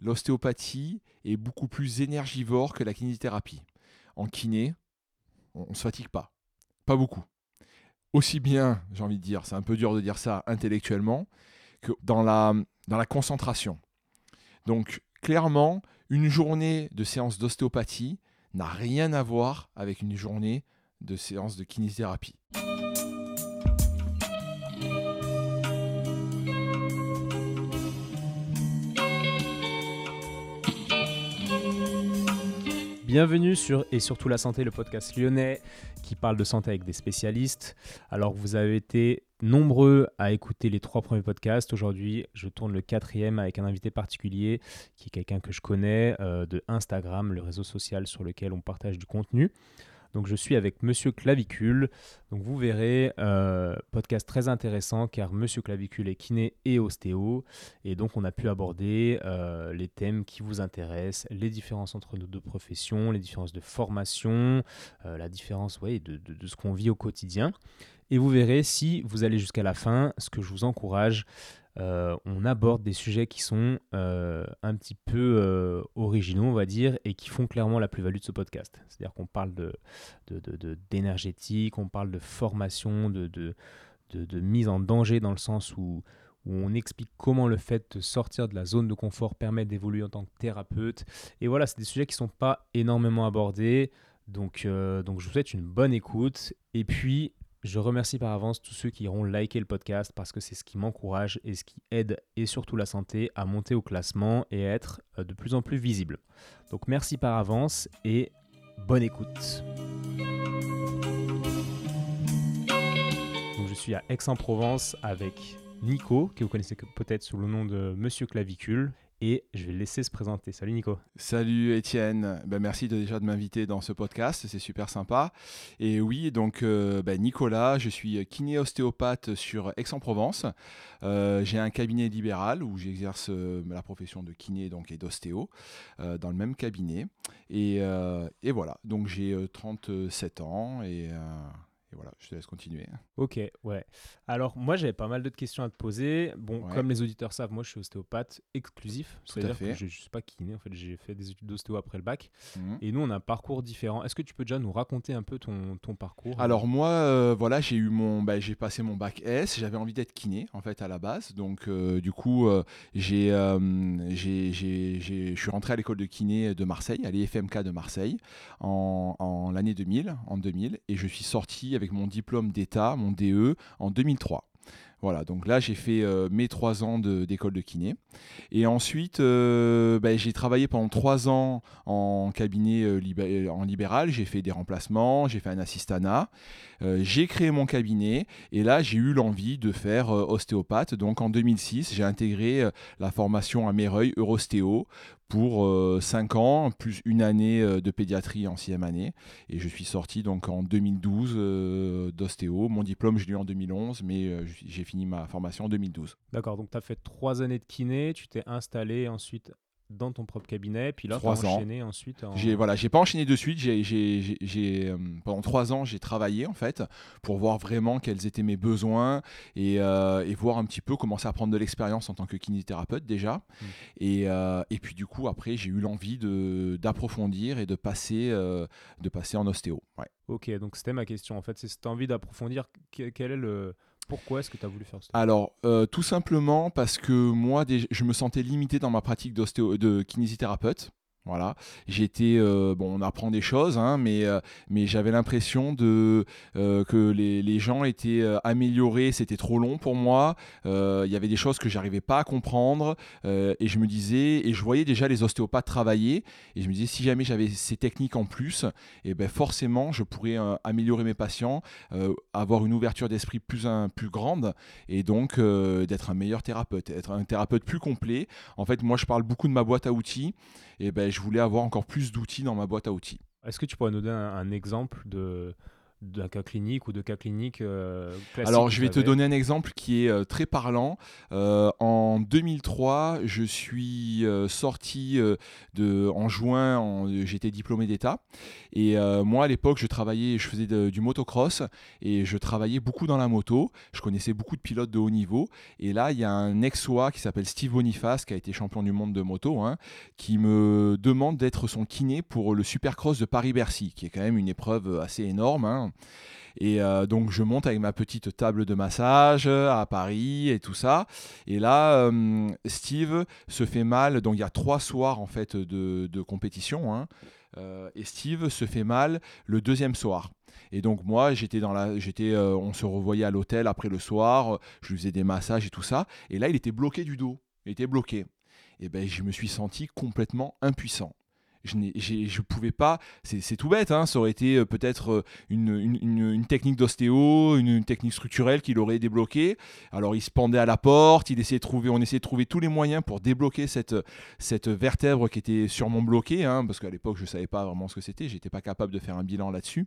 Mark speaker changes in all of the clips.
Speaker 1: l'ostéopathie est beaucoup plus énergivore que la kinésithérapie. En kiné, on ne se fatigue pas. Pas beaucoup. Aussi bien, j'ai envie de dire, c'est un peu dur de dire ça intellectuellement, que dans la, dans la concentration. Donc, clairement, une journée de séance d'ostéopathie n'a rien à voir avec une journée de séance de kinésithérapie.
Speaker 2: Bienvenue sur Et surtout la santé, le podcast lyonnais qui parle de santé avec des spécialistes. Alors vous avez été nombreux à écouter les trois premiers podcasts. Aujourd'hui, je tourne le quatrième avec un invité particulier qui est quelqu'un que je connais euh, de Instagram, le réseau social sur lequel on partage du contenu. Donc je suis avec Monsieur Clavicule. Donc vous verrez, euh, podcast très intéressant car Monsieur Clavicule est kiné et ostéo. Et donc on a pu aborder euh, les thèmes qui vous intéressent, les différences entre nos deux professions, les différences de formation, euh, la différence ouais, de, ce qu'on vit au quotidien. Et vous verrez, si vous allez jusqu'à la fin, ce que je vous encourage, euh, on aborde des sujets qui sont euh, un petit peu euh, originaux, on va dire, et qui font clairement la plus-value de ce podcast. C'est-à-dire qu'on parle d'énergétique, de, on parle de formation, de, de, mise en danger dans le sens où, où on explique comment le fait de sortir de la zone de confort permet d'évoluer en tant que thérapeute. Et voilà, c'est des sujets qui ne sont pas énormément abordés. Donc, donc je vous souhaite une bonne écoute. Et puis, je remercie par avance tous ceux qui iront liker le podcast parce que c'est ce qui m'encourage et ce qui aide et surtout la santé à monter au classement et à être euh, de plus en plus visible. Donc merci par avance et bonne écoute. Je suis à Aix-en-Provence avec Nico, que vous connaissez peut-être sous le nom de Monsieur Clavicule, et je vais laisser se présenter. Salut Nico.
Speaker 1: Salut Étienne. Ben, merci déjà de m'inviter dans ce podcast, c'est super sympa. Et oui, donc ben, Nicolas, je suis kiné-ostéopathe sur Aix-en-Provence. Euh, j'ai un cabinet libéral où j'exerce euh, la profession de kiné donc, et d'ostéo dans le même cabinet. Et, et voilà, donc j'ai 37 ans et et voilà, je te laisse continuer.
Speaker 2: Ok, ouais. Alors, moi, j'avais pas mal d'autres questions à te poser. Bon, comme les auditeurs savent, moi, je suis ostéopathe exclusif. C'est-à-dire que je ne suis pas kiné. En fait, j'ai fait des études d'ostéo après le bac. Mhm. Et nous, on a un parcours différent. Est-ce que tu peux déjà nous raconter un peu ton, ton parcours
Speaker 1: Alors, moi, euh, voilà, j'ai eu mon, bah, j'ai passé mon bac S. J'avais envie d'être kiné, en fait, à la base. Donc, euh, du coup, euh, j'ai, j'ai, je suis rentré à l'école de kiné de Marseille, à l'EFMK de Marseille, en, en l'année 2000, en 2000. Et je suis sorti avec mon diplôme d'État, mon DE, en 2003. Voilà, donc là j'ai fait euh, mes trois ans d'école de, kiné. Et ensuite, euh, ben, j'ai travaillé pendant trois ans en cabinet euh, en libéral. J'ai fait des remplacements, j'ai fait un assistanat. j'ai créé mon cabinet et là j'ai eu l'envie de faire ostéopathe. Donc en 2006, j'ai intégré la formation à Méreuil Eurostéo pour 5 ans, plus une année de pédiatrie en sixième année. Et je suis sorti donc en 2012 d'ostéo. Mon diplôme, je l'ai eu en 2011, mais j'ai fini ma formation en 2012.
Speaker 2: D'accord, donc tu as fait trois années de kiné, tu t'es installé ensuite dans ton propre cabinet, puis là, tu as enchaîné ensuite en...
Speaker 1: J'ai voilà, pas enchaîné de suite, j'ai, euh, pendant trois ans, j'ai travaillé en fait, pour voir vraiment quels étaient mes besoins et, euh, et voir un petit peu, commencer à prendre de l'expérience en tant que kinésithérapeute déjà. Hmm. Et, euh, et, puis du coup, après, j'ai eu l'envie de, d'approfondir et de passer, de passer en ostéo. Ouais.
Speaker 2: Ok, donc c'était ma question en fait, c'est cette envie d'approfondir, quel est le pourquoi est-ce que tu as voulu faire ça
Speaker 1: Alors, euh, tout simplement parce que moi, je me sentais limité dans ma pratique de kinésithérapeute. Voilà, j'étais euh, bon, on apprend des choses, hein, mais euh, mais j'avais l'impression de euh, que les, les, gens étaient améliorés, c'était trop long pour moi. Il y avait des choses que j'arrivais pas à comprendre et je me disais et je voyais déjà les ostéopathes travailler et je me disais si jamais j'avais ces techniques en plus, et eh ben forcément je pourrais améliorer mes patients, avoir une ouverture d'esprit plus plus grande et donc d'être un meilleur thérapeute, être un thérapeute plus complet. En fait, moi je parle beaucoup de ma boîte à outils et ben je voulais avoir encore plus d'outils dans ma boîte à outils.
Speaker 2: Est-ce que tu pourrais nous donner un, exemple de, d'un cas clinique ou de cas cliniques euh,
Speaker 1: Alors, je vais te donner un exemple qui est euh, très parlant. Euh, en 2003, je suis sorti de, en juin, j'étais diplômé d'État. Et moi, à l'époque, je travaillais, je faisais de- du motocross et je travaillais beaucoup dans la moto. Je connaissais beaucoup de pilotes de haut niveau. Et là, il y a un ex-OA qui s'appelle Steve Boniface, qui a été champion du monde de moto, hein, qui me demande d'être son kiné pour le Supercross de Paris-Bercy, qui est quand même une épreuve assez énorme. hein. Et euh, donc je monte avec ma petite table de massage euh, à Paris et tout ça. Et là, euh, Steve se fait mal. Donc il y a trois soirs en fait de, compétition. hein. Et Steve se fait mal le deuxième soir. Et donc moi, j'étais dans la, j'étais, on se revoyait à l'hôtel après le soir. Je lui faisais des massages et tout ça. Et là, il était bloqué du dos. Il était bloqué. Et ben, je me suis senti complètement impuissant. Je ne pouvais pas, c'est tout bête, hein, ça aurait été euh, peut-être euh, une, une- technique d'ostéo, une, technique structurelle qui l'aurait débloqué. Alors il se pendait à la porte, il essayait de trouver, on essayait de trouver tous les moyens pour débloquer cette, cette vertèbre qui était sûrement bloquée, hein, parce qu'à l'époque je ne savais pas vraiment ce que c'était, j'étais pas capable de faire un bilan là-dessus.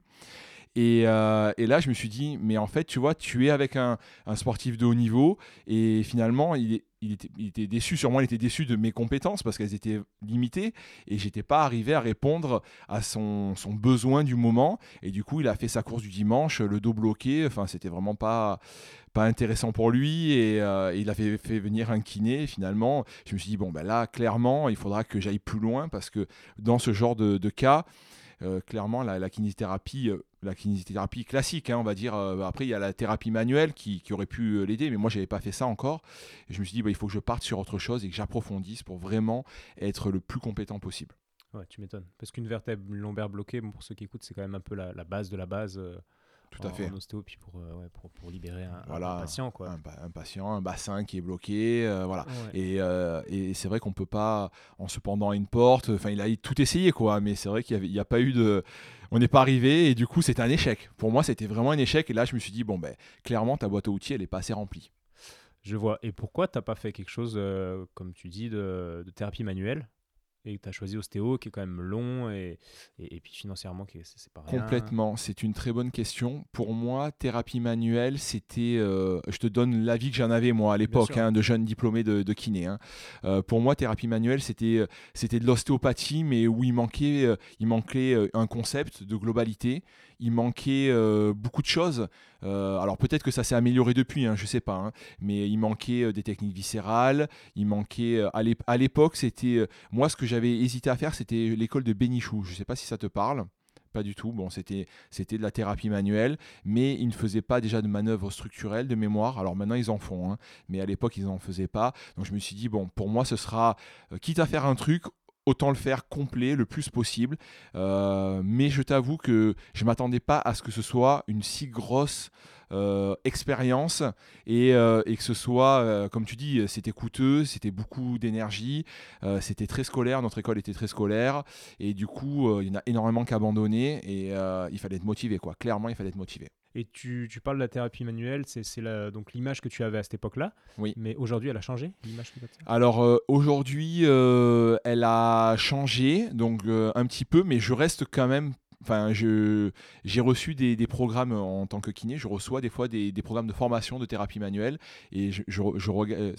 Speaker 1: Et, euh, et là, je me suis dit, mais en fait, tu vois, tu es avec un, sportif de haut niveau, et finalement, il, était, déçu, moi, il était déçu de mes compétences parce qu'elles étaient limitées, et j'étais pas arrivé à répondre à son, besoin du moment. Et du coup, il a fait sa course du dimanche, le dos bloqué, enfin, c'était vraiment pas pas intéressant pour lui. Et euh, il avait fait venir un kiné finalement. Je me suis dit bon ben là clairement il faudra que j'aille plus loin parce que dans ce genre de, cas euh, clairement la, kinésithérapie la kinésithérapie classique hein, on va dire euh, après il y a la thérapie manuelle qui, aurait pu euh, l'aider mais moi j'avais pas fait ça encore et je me suis dit bah, il faut que je parte sur autre chose et que j'approfondisse pour vraiment être le plus compétent possible
Speaker 2: Ouais, tu m'étonnes. Parce qu'une vertèbre lombaire bloquée, bon, pour ceux qui écoutent, c'est quand même un peu la, la base de la base euh,
Speaker 1: tout à
Speaker 2: en,
Speaker 1: fait
Speaker 2: en ostéo, puis pour, euh, ouais, pour, pour libérer un, patient. Quoi.
Speaker 1: un, pa- un patient un bassin qui est bloqué euh, voilà
Speaker 2: Ouais.
Speaker 1: Et, euh, et c'est vrai qu'on peut pas, en se pendant à une porte, enfin il a tout essayé quoi, mais c'est vrai qu'il n'y a pas eu de, on n'est pas arrivé et du coup c'était un échec. Pour moi c'était vraiment un échec et là je me suis dit bon ben clairement ta boîte à outils elle est pas assez remplie.
Speaker 2: Je vois. Et pourquoi t'as pas fait quelque chose, comme tu dis, de, de thérapie manuelle? Et que tu as choisi ostéo, qui est quand même long et, et, et puis financièrement, qui est- c'est pas rien.
Speaker 1: Complètement, c'est une très bonne question. Pour moi, thérapie manuelle, c'était, euh, je te donne l'avis que j'en avais moi à l'époque, hein, de jeune diplômé de, de kiné. hein. Euh, pour moi, thérapie manuelle, c'était, euh, c'était de l'ostéopathie, mais où il manquait, il manquait un concept de globalité. Il manquait euh, beaucoup de choses. Euh, alors peut-être que ça s'est amélioré depuis, hein, je sais pas, hein, mais il manquait euh, des techniques viscérales. Il manquait, à l'ép- à l'époque, c'était, moi ce que j'avais hésité à faire, c'était l'école de Bénichou. Je sais pas si ça te parle. Pas du tout. Bon, c'était c'était de la thérapie manuelle, mais ils ne faisaient pas déjà de manœuvres structurelles de mémoire. Alors maintenant, ils en font, hein, mais à l'époque, ils n'en faisaient pas. Donc je me suis dit, bon, pour moi, ce sera, quitte à faire un truc, autant le faire complet le plus possible. Euh, mais je t'avoue que je m'attendais pas à ce que ce soit une si grosse euh, expérience et, euh, et que ce soit, comme tu dis, c'était coûteux, c'était beaucoup d'énergie, c'était très scolaire, notre école était très scolaire et du coup, il y en a énormément qui abandonné et il fallait être motivé, quoi. Clairement, il fallait être motivé.
Speaker 2: Et tu, tu parles de la thérapie manuelle, c'est c'est la- donc l'image que tu avais à cette époque-là.
Speaker 1: Oui.
Speaker 2: Mais aujourd'hui, elle a changé, l'image
Speaker 1: Alors euh, aujourd'hui, euh, elle a changé, donc euh, un petit peu, mais je reste quand même. Enfin, je- j'ai reçu des, des programmes en tant que kiné. Je reçois des fois des, des programmes de formation de thérapie manuelle et je, je, euh,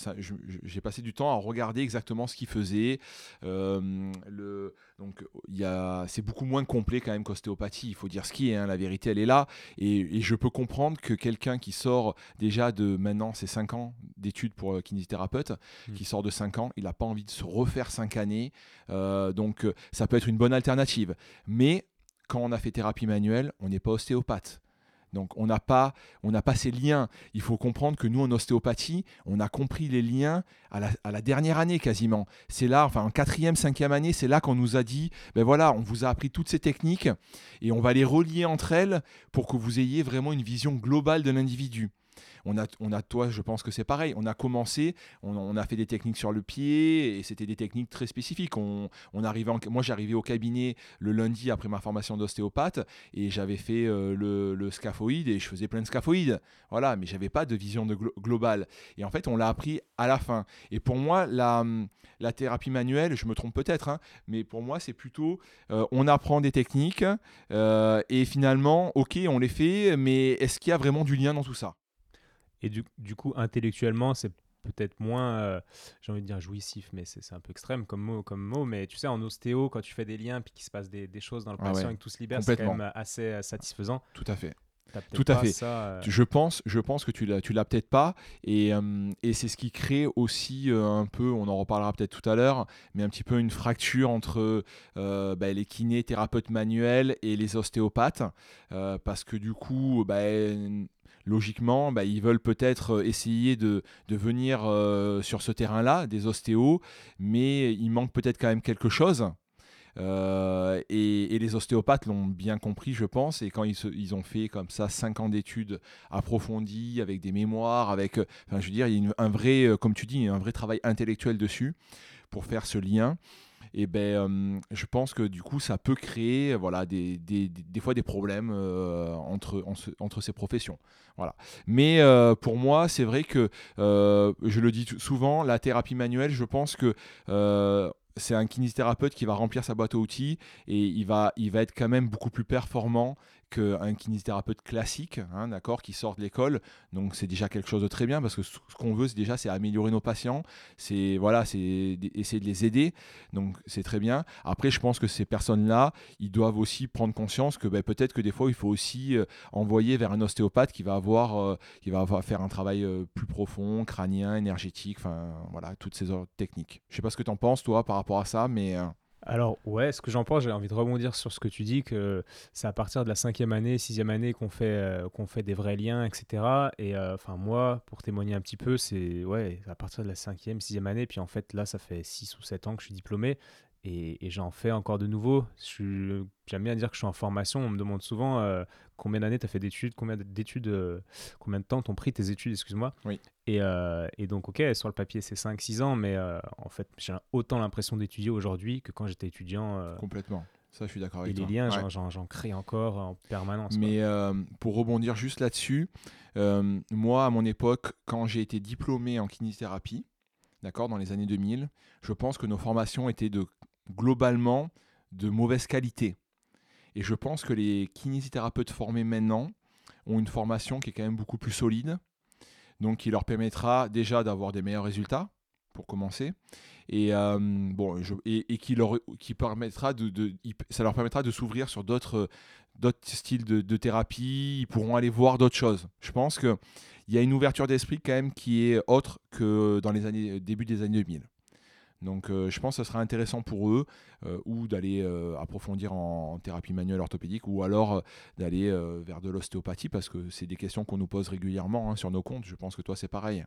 Speaker 1: j'ai passé du temps à regarder exactement ce qu'ils faisaient. Euh, le, donc, il y a, c'est beaucoup moins complet quand même qu'ostéopathie. Il faut dire ce qui est. hein, la vérité, elle est là. Et, et je peux comprendre que quelqu'un qui sort déjà de maintenant, c'est 5 ans d'études pour euh, kinésithérapeute,
Speaker 2: Mm.
Speaker 1: qui sort de 5 ans, il n'a pas envie de se refaire 5 années. Euh, donc, ça peut être une bonne alternative. Mais quand on a fait thérapie manuelle, on n'est pas ostéopathe. Donc on n'a pas, on pas ces liens. Il faut comprendre que nous en ostéopathie, on a compris les liens à la, à la dernière année quasiment. C'est là, enfin en quatrième, cinquième année, c'est là qu'on nous a dit, ben voilà, on vous a appris toutes ces techniques et on va les relier entre elles pour que vous ayez vraiment une vision globale de l'individu. On a, on a toi, je pense que c'est pareil. On a commencé, on, a fait des techniques sur le pied et c'était des techniques très spécifiques. On, arrivait moi, j'arrivais au cabinet le lundi après ma formation d'ostéopathe et j'avais fait euh, le, scaphoïde et je faisais plein de scaphoïdes. Voilà, mais j'avais pas de vision de globale. Et en fait, on l'a appris à la fin. Et pour moi, la, la thérapie manuelle, je me trompe peut-être, hein, mais pour moi, c'est plutôt euh, on apprend des techniques euh, et finalement, ok, on les fait, mais est-ce qu'il y a vraiment du lien dans tout ça?
Speaker 2: Et du, du, coup, intellectuellement, c'est peut-être moins, euh, j'ai envie de dire jouissif, mais c'est un peu extrême comme mot, comme mot. Mais tu sais, en ostéo, quand tu fais des liens puis qu'il se passe des, des, choses dans le ah patient et que tout se libère, c'est quand même assez satisfaisant.
Speaker 1: Tout à fait. Tout à fait. Euh, je pense, je pense que tu l'as, tu l'as peut-être pas, et, euh, et c'est ce qui crée aussi euh, un peu, on en reparlera peut-être tout à l'heure, mais un petit peu une fracture entre bah, les kinésithérapeutes manuels et les ostéopathes, parce que du coup, bah, logiquement, bah, ils veulent peut-être essayer de, de venir sur ce terrain-là, des ostéos, mais il manque peut-être quand même quelque chose. Euh, et, les ostéopathes l'ont bien compris, je pense. Et quand ils, ils ont fait comme ça 5 ans d'études approfondies, avec des mémoires, avec, euh, enfin, je veux dire, il y a un vrai, euh, comme tu dis, un vrai travail intellectuel dessus pour faire ce lien. Et ben, je pense que du coup, ça peut créer, voilà, des, des, des fois des problèmes entre, entre ces professions. Voilà. Mais pour moi, c'est vrai que je le dis souvent, la thérapie manuelle, je pense que c'est un kinésithérapeute qui va remplir sa boîte à outils et il va, il va être quand même beaucoup plus performant qu'un kinésithérapeute classique, hein, d'accord, qui sort de l'école. Donc c'est déjà quelque chose de très bien parce que ce qu'on veut, c'est déjà, c'est améliorer nos patients, c'est voilà, c'est essayer de les aider. Donc c'est très bien. Après, je pense que ces personnes-là, ils doivent aussi prendre conscience que ben, peut-être que des fois, il faut aussi euh, envoyer vers un ostéopathe qui va avoir, euh, qui va avoir, faire un travail euh, plus profond, crânien, énergétique, enfin voilà, toutes ces techniques. Je sais pas ce que tu en penses toi par rapport à ça, mais
Speaker 2: alors ouais, ce que j'en pense, j'ai envie de rebondir sur ce que tu dis, que c'est à partir de la cinquième année, sixième année qu'on fait, euh, qu'on fait des vrais liens, etc. Et euh, enfin moi, pour témoigner un petit peu, c'est ouais, à partir de la cinquième, sixième année, puis en fait là, ça fait six ou sept ans que je suis diplômé, et, j'en fais encore de nouveau. J'aime bien dire que je suis en formation. On me demande souvent euh, combien d'années tu as fait d'études, combien d'études, euh, combien de temps t'ont pris tes études, excuse-moi.
Speaker 1: Oui.
Speaker 2: Et, euh, et, donc, ok, sur le papier, c'est 5-6 ans, mais en fait, j'ai autant l'impression d'étudier aujourd'hui que quand j'étais étudiant.
Speaker 1: Complètement. Ça, je suis d'accord avec
Speaker 2: toi. Et les liens, j'en crée encore en permanence.
Speaker 1: Mais pour rebondir juste là-dessus, moi, à mon époque, quand j'ai été diplômé en kinésithérapie, d'accord, dans les années 2000, je pense que nos formations étaient de globalement de mauvaise qualité. Et je pense que les kinésithérapeutes formés maintenant ont une formation qui est quand même beaucoup plus solide, donc qui leur permettra déjà d'avoir des meilleurs résultats, pour commencer, et, euh, bon, et, qui, leur, qui permettra de, ça leur permettra de s'ouvrir sur d'autres styles de, thérapie, ils pourront aller voir d'autres choses. Je pense qu'il y a une ouverture d'esprit quand même qui est autre que dans les années, début des années 2000. Donc euh, je pense que ce sera intéressant pour eux euh, ou d'aller euh, approfondir en, thérapie manuelle orthopédique ou alors d'aller vers de l'ostéopathie parce que c'est des questions qu'on nous pose régulièrement hein, sur nos comptes. Je pense que toi c'est pareil.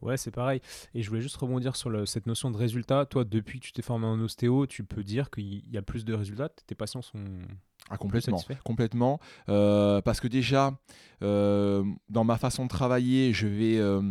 Speaker 2: Ouais, c'est pareil. Et je voulais juste rebondir sur cette notion de résultat. Toi, depuis que tu t'es formé en ostéo, tu peux dire qu'il y a plus de résultats? Tes patients sont
Speaker 1: ah, complètement, complètement. Euh, parce que déjà, euh, dans ma façon de travailler, je vais, euh,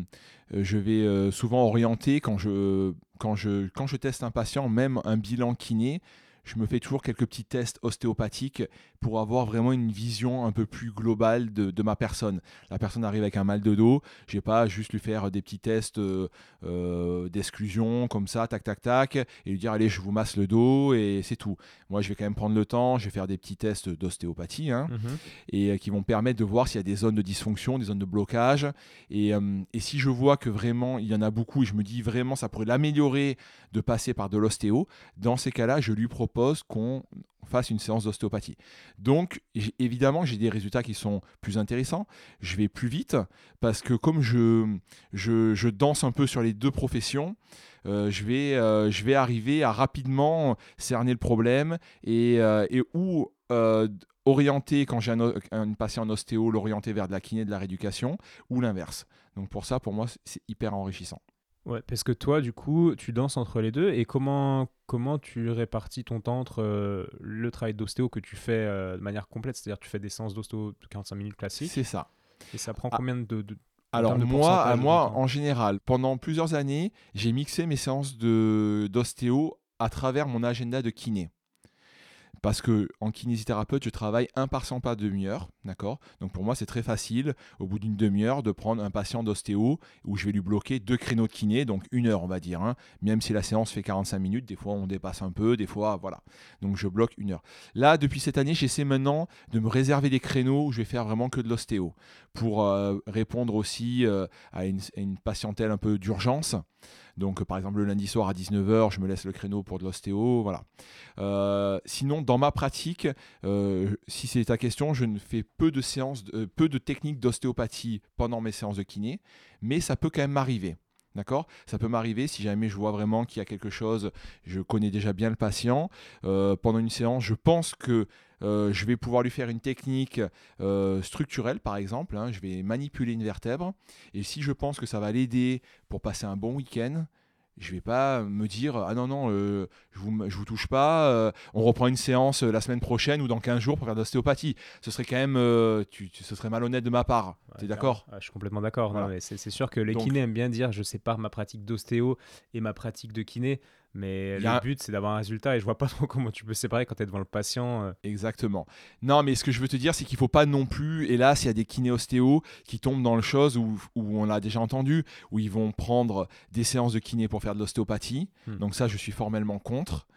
Speaker 1: je vais souvent orienter quand je, quand, je, teste un patient, même un bilan kiné, je me fais toujours quelques petits tests ostéopathiques pour avoir vraiment une vision un peu plus globale de, ma personne. La personne arrive avec un mal de dos, je vais pas juste lui faire des petits tests euh, euh, d'exclusion comme ça, tac tac tac, et lui dire allez je vous masse le dos et c'est tout. Moi je vais quand même prendre le temps, je vais faire des petits tests d'ostéopathie hein, mhm. et euh, qui vont permettre de voir s'il y a des zones de dysfonction, des zones de blocage. Et, et si je vois que vraiment il y en a beaucoup et je me dis vraiment ça pourrait l'améliorer de passer par de l'ostéo, dans ces cas-là je lui propose qu'on fasse une séance d'ostéopathie. Donc, évidemment, j'ai des résultats qui sont plus intéressants. Je vais plus vite parce que comme je, je, danse un peu sur les deux professions, euh, je, vais, euh, je vais arriver à rapidement cerner le problème et, euh, et où orienter, quand j'ai un, patient en ostéo, l'orienter vers de la kiné, de la rééducation, ou l'inverse. Donc pour ça, pour moi, c'est hyper enrichissant.
Speaker 2: Ouais, parce que toi, du coup, tu danses entre les deux. Et comment, comment tu répartis ton temps entre euh, le travail d'ostéo que tu fais euh, de manière complète C'est-à-dire tu fais des séances d'ostéo de 45 minutes classiques
Speaker 1: C'est ça.
Speaker 2: Et ça prend ah. combien de,
Speaker 1: Alors moi, moi en général, pendant plusieurs années, j'ai mixé mes séances d'ostéo à travers mon agenda de kiné. Parce que en kinésithérapeute, je travaille un patient par demi-heure, Donc pour moi, c'est très facile, au bout d'une demi-heure, de prendre un patient d'ostéo où je vais lui bloquer deux créneaux de kiné, donc une heure, on va dire. Hein. Même si la séance fait 45 minutes, des fois on dépasse un peu, des fois, voilà. Donc je bloque une heure. Là, depuis cette année, j'essaie maintenant de me réserver des créneaux où je vais faire vraiment que de l'ostéo pour euh, répondre aussi euh, à une patientèle un peu d'urgence. Donc, par exemple, le lundi soir à 19h, je me laisse le créneau pour de l'ostéo. Voilà. Euh, sinon, dans ma pratique, euh, si c'est ta question, je ne fais peu de séances, euh, peu de techniques d'ostéopathie pendant mes séances de kiné, mais ça peut quand même m'arriver. D'accord? Ça peut m'arriver si jamais je vois vraiment qu'il y a quelque chose, je connais déjà bien le patient. pendant une séance, je pense que euh, je vais pouvoir lui faire une technique euh, structurelle, par exemple. Hein. je vais manipuler une vertèbre. Et si je pense que ça va l'aider pour passer un bon week-end, je vais pas me dire ah non non euh, je vous je vous touche pas on reprend une séance la semaine prochaine ou dans 15 jours pour faire de l'ostéopathie ce serait quand même tu, ce serait malhonnête de ma part tu es d'accord?
Speaker 2: Je suis complètement d'accord c'est sûr que les kinés aiment bien dire je sépare ma pratique d'ostéo et ma pratique de kiné mais le but, c'est d'avoir un résultat et je vois pas trop comment tu peux séparer quand tu es devant le patient. Euh.
Speaker 1: Exactement. Non, mais ce que je veux te dire, c'est qu'il faut pas non plus, hélas, il y a des kiné-ostéo qui tombent dans le chose où, où on l'a déjà entendu, où ils vont prendre des séances de kiné pour faire de l'ostéopathie. Hmm. Donc ça, je suis formellement contre.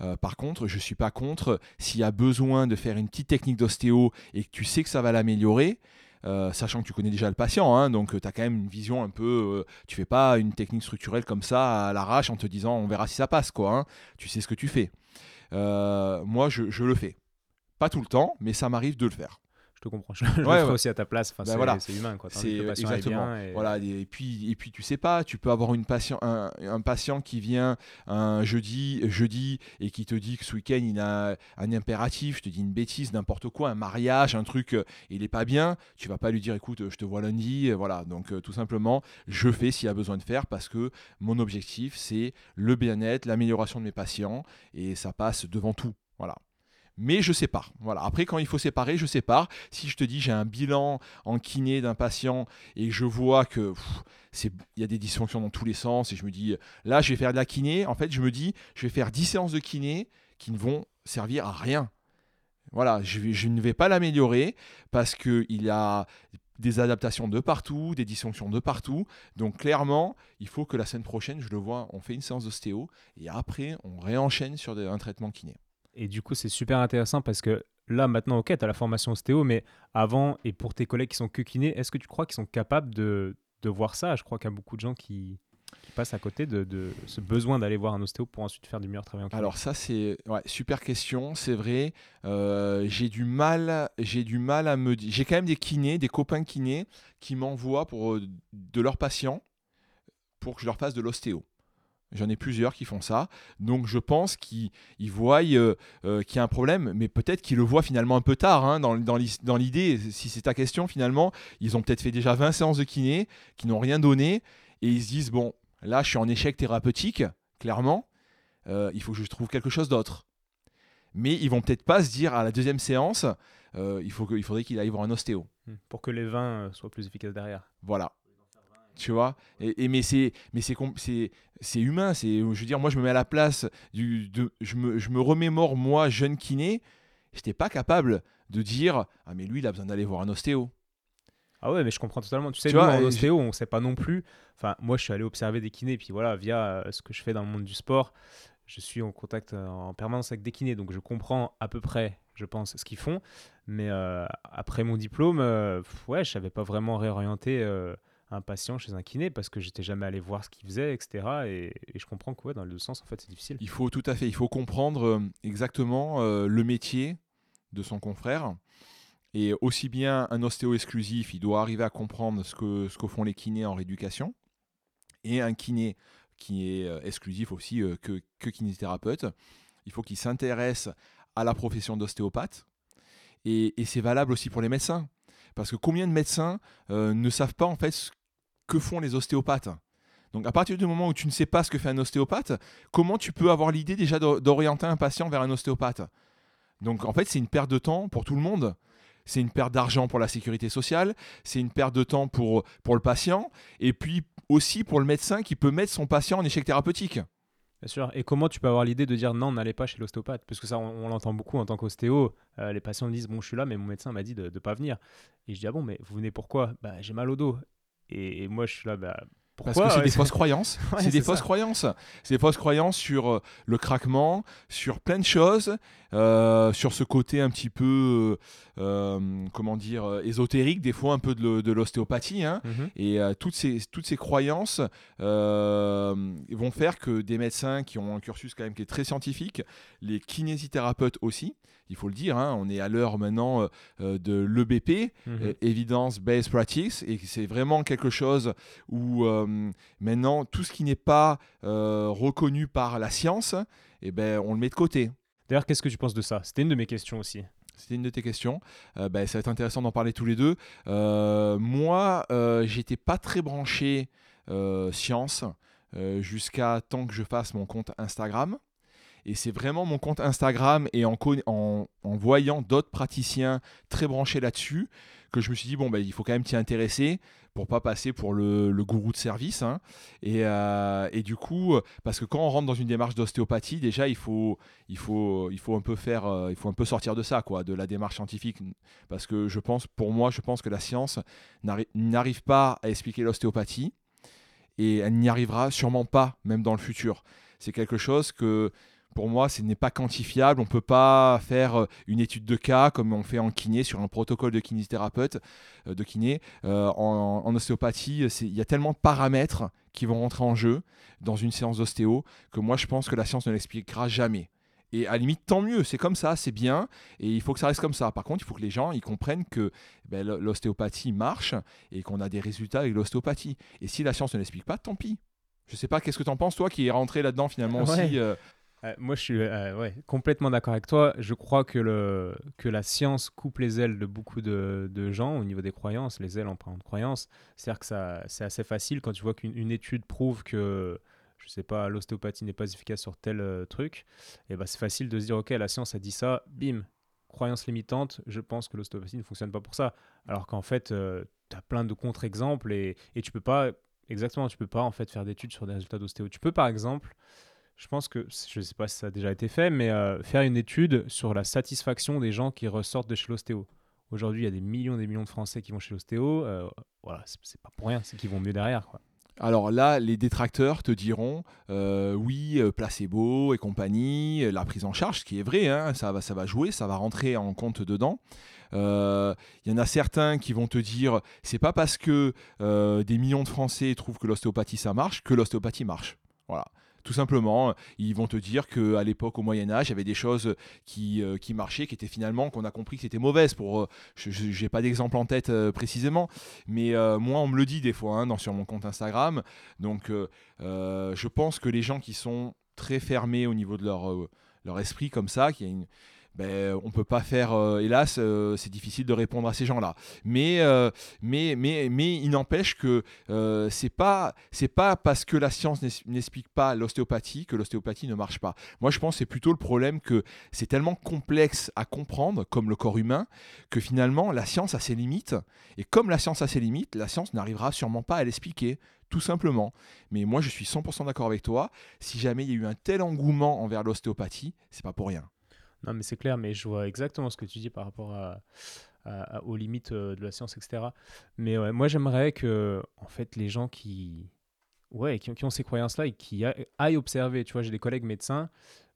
Speaker 1: Euh, par contre, je suis pas contre s'il y a besoin de faire une petite technique d'ostéo et que tu sais que ça va l'améliorer. Euh, sachant que tu connais déjà le patient, hein, donc euh, tu as quand même une vision un peu. Euh, tu fais pas une technique structurelle comme ça à l'arrache en te disant on verra si ça passe, quoi. Hein. Tu sais ce que tu fais. moi, je, le fais. Pas tout le temps, mais ça m'arrive de le faire
Speaker 2: te comprends. Je, le aussi à ta place. Enfin, bah c'est humain, quoi.
Speaker 1: C'est exactement. Et... Voilà. Et puis, et puis, tu sais pas, tu peux avoir une patient, un, patient qui vient un jeudi, jeudi et qui te dit que ce week-end il a un impératif. Je te dis une bêtise, n'importe quoi, un mariage, un truc, euh, il est pas bien. Tu vas pas lui dire, écoute, je te vois lundi. Voilà. Donc, euh, tout simplement, je fais s'il y a besoin de faire parce que mon objectif, c'est le bien-être, l'amélioration de mes patients et ça passe devant tout. Voilà mais je sépare. Voilà. Après, quand il faut séparer, je sépare. Si je te dis j'ai un bilan en kiné d'un patient et je vois que il y a des dysfonctions dans tous les sens et je me dis là je vais faire de la kiné, en fait je me dis je vais faire 10 séances de kiné qui ne vont servir à rien. Voilà, je, je ne vais pas l'améliorer parce qu'il y a des adaptations de partout, des dysfonctions de partout. Donc clairement, il faut que la semaine prochaine, je le vois, on fait une séance d'ostéo et après on réenchaîne sur un traitement kiné.
Speaker 2: Et du coup, c'est super intéressant parce que là, maintenant, ok, tu as la formation ostéo, mais avant, et pour tes collègues qui sont que kinés, est-ce que tu crois qu'ils sont capables de, de voir ça? Je crois qu'il y a beaucoup de gens qui, passent à côté de, de ce besoin d'aller voir un ostéo pour ensuite faire du meilleur travail en kiné.
Speaker 1: Alors ça, c'est super question, c'est vrai. Euh, j'ai du mal, j'ai du mal à me dire. J'ai quand même des kinés, des copains kinés qui m'envoient pour euh, de leurs patients pour que je leur fasse de l'ostéo. J'en ai plusieurs qui font ça. Donc je pense qu'ils voient euh, euh, qu'il y a un problème, mais peut-être qu'ils le voient finalement un peu tard. Hein, dans, dans l'idée, si c'est ta question, finalement, ils ont peut-être fait déjà 20 séances de kiné qui n'ont rien donné. Et ils se disent, bon, là, je suis en échec thérapeutique, clairement. Euh, il faut que je trouve quelque chose d'autre. Mais ils vont peut-être pas se dire à la deuxième séance, il, faut que, il faudrait qu'il aille voir un ostéo.
Speaker 2: Hmm. Pour que les 20 soient plus efficaces derrière.
Speaker 1: Voilà tu vois. Et, mais c'est mais c'est c'est humain c'est je veux dire moi je me mets à la place du de, je me je me remémore moi jeune kiné. J'étais pas capable de dire ah mais lui il a besoin d'aller voir un ostéo.
Speaker 2: Ah ouais mais je comprends totalement. Tu sais tu en ostéo on sait pas non plus. Enfin moi je suis allé observer des kinés puis voilà via euh, ce que je fais dans le monde du sport je suis en contact euh, en permanence avec des kinés. Donc je comprends à peu près je pense ce qu'ils font. Mais euh, après mon diplôme ouais je savais pas vraiment réorienter un patient chez un kiné parce que j'étais jamais allé voir ce qu'il faisait, etc. Et, je comprends que dans le sens, en fait, c'est difficile.
Speaker 1: Il faut tout à fait, il faut comprendre euh, exactement euh, le métier de son confrère. Et aussi bien un ostéo exclusif, il doit arriver à comprendre ce que, ce que font les kinés en rééducation. Et un kiné qui est euh, exclusif aussi que, que kinésithérapeute, il faut qu'il s'intéresse à la profession d'ostéopathe. Et, c'est valable aussi pour les médecins. Parce que combien de médecins ne savent pas en fait que font les ostéopathes. Donc à partir du moment où tu ne sais pas ce que fait un ostéopathe, comment tu peux avoir l'idée déjà d'orienter un patient vers un ostéopathe? Donc en fait c'est une perte de temps pour tout le monde. c'est une perte d'argent pour la sécurité sociale, c'est une perte de temps pour, pour le patient, et puis aussi pour le médecin qui peut mettre son patient en échec thérapeutique.
Speaker 2: Bien sûr. Et comment tu peux avoir l'idée de dire non, n'allez pas chez l'ostéopathe? Parce que ça, on, l'entend beaucoup en tant qu'ostéo. Euh, les patients disent Bon, je suis là, mais mon médecin m'a dit de ne pas venir. Et je dis Ah bon, mais vous venez pourquoi? Bah, j'ai mal au dos. Et, moi, je suis là, bah,
Speaker 1: parce que c'est des fausses croyances. c'est des fausses croyances. C'est des fausses croyances sur euh, le craquement, sur plein de choses, euh, sur ce côté un petit peu, euh, comment dire, ésotérique, des fois un peu de l'ostéopathie. Hein. Mhm. Et toutes, ces, toutes ces croyances vont faire que des médecins qui ont un cursus quand même qui est très scientifique, les kinésithérapeutes aussi, il faut le dire, hein, on est à l'heure maintenant euh, euh, de l'EBP, mhm. euh, Evidence Based Practice, et c'est vraiment quelque chose où maintenant tout ce qui n'est pas reconnu par la science, eh ben, on le met de côté.
Speaker 2: D'ailleurs, qu'est-ce que tu penses de ça? C'était une de mes questions aussi.
Speaker 1: C'était une de tes questions. Ben, ça va être intéressant d'en parler tous les deux. moi, j'étais pas très branché science jusqu'à temps que je fasse mon compte Instagram. Et c'est vraiment mon compte Instagram et en, voyant d'autres praticiens très branchés là-dessus que je me suis dit, bon, bah, il faut quand même t'y intéresser pour pas passer pour le, le gourou de service. Hein. Et, euh, et, du coup, parce que quand on rentre dans une démarche d'ostéopathie, déjà, il faut, il, faut, il faut un peu faire, euh, il faut un peu sortir de ça, quoi, de la démarche scientifique. Parce que je pense, pour moi, je pense que la science n'arrive pas à expliquer l'ostéopathie et elle n'y arrivera sûrement pas, même dans le futur. C'est quelque chose que pour moi, ce n'est pas quantifiable. On ne peut pas faire euh, une étude de cas comme on fait en kiné sur un protocole de kinésithérapeute, euh, de kiné. Euh, en, ostéopathie, il y a tellement de paramètres qui vont rentrer en jeu dans une séance d'ostéo que moi, je pense que la science ne l'expliquera jamais. Et à la limite, tant mieux, c'est comme ça, c'est bien, et il faut que ça reste comme ça. Par contre, il faut que les gens ils comprennent que ben, l'ostéopathie marche et qu'on a des résultats avec l'ostéopathie. Et si la science ne l'explique pas, tant pis. Je sais pas, qu'est-ce que tu en penses, toi, qui es rentré là-dedans finalement aussi
Speaker 2: euh, moi, je suis euh, complètement d'accord avec toi. Je crois que, le, que la science coupe les ailes de beaucoup de, gens au niveau des croyances, les ailes en parlant de croyances. C'est-à-dire que c'est assez facile quand tu vois qu'une étude prouve que, je sais pas, l'ostéopathie n'est pas efficace sur tel euh, truc, et ben c'est facile de se dire, ok, la science a dit ça, bim, croyance limitante, je pense que l'ostéopathie ne fonctionne pas pour ça. Alors qu'en fait, tu as plein de contre-exemples et, et tu peux pas, exactement, tu peux pas en fait faire d'études sur des résultats d'ostéo. Tu peux par exemple je pense que, je ne sais pas si ça a déjà été fait, mais euh, faire une étude sur la satisfaction des gens qui ressortent de chez l'ostéo. Aujourd'hui, il y a des millions et des millions de Français qui vont chez l'ostéo. Euh, voilà, c'est pas pour rien, c'est qu'ils vont mieux derrière. Quoi.
Speaker 1: Alors là, les détracteurs te diront euh, oui, placebo et compagnie, la prise en charge, ce qui est vrai, hein, ça, va, ça va jouer, ça va rentrer en compte dedans. Il y en a certains qui vont te dire c'est pas parce que des millions de Français trouvent que l'ostéopathie ça marche que l'ostéopathie marche. Voilà. Tout simplement, ils vont te dire qu'à l'époque, au Moyen-Âge, il y avait des choses qui, euh, qui marchaient, qui étaient finalement, qu'on a compris que c'était mauvaise. Pour, euh, je n'ai pas d'exemple en tête euh, précisément, mais moi, on me le dit des fois hein, dans, sur mon compte Instagram. Donc, je pense que les gens qui sont très fermés au niveau de leur, leur esprit comme ça, qui a une, ben, on peut pas faire, euh, hélas, euh, c'est difficile de répondre à ces gens-là. Mais, euh, mais, mais, mais il n'empêche que c'est pas, pas parce que la science n'explique pas l'ostéopathie que l'ostéopathie ne marche pas. Moi, je pense que c'est plutôt le problème que c'est tellement complexe à comprendre, comme le corps humain, que finalement la science a ses limites. Et comme la science a ses limites, la science n'arrivera sûrement pas à l'expliquer tout simplement. Mais moi, je suis 100% d'accord avec toi. Si jamais il y a eu un tel engouement envers l'ostéopathie, c'est pas pour rien.
Speaker 2: Non, mais c'est clair, mais je vois exactement ce que tu dis par rapport à, aux limites euh, de la science, etc. Mais moi, j'aimerais que, en fait, les gens qui, ouais, qui, ont ces croyances-là et qui aillent observer, tu vois, j'ai des collègues médecins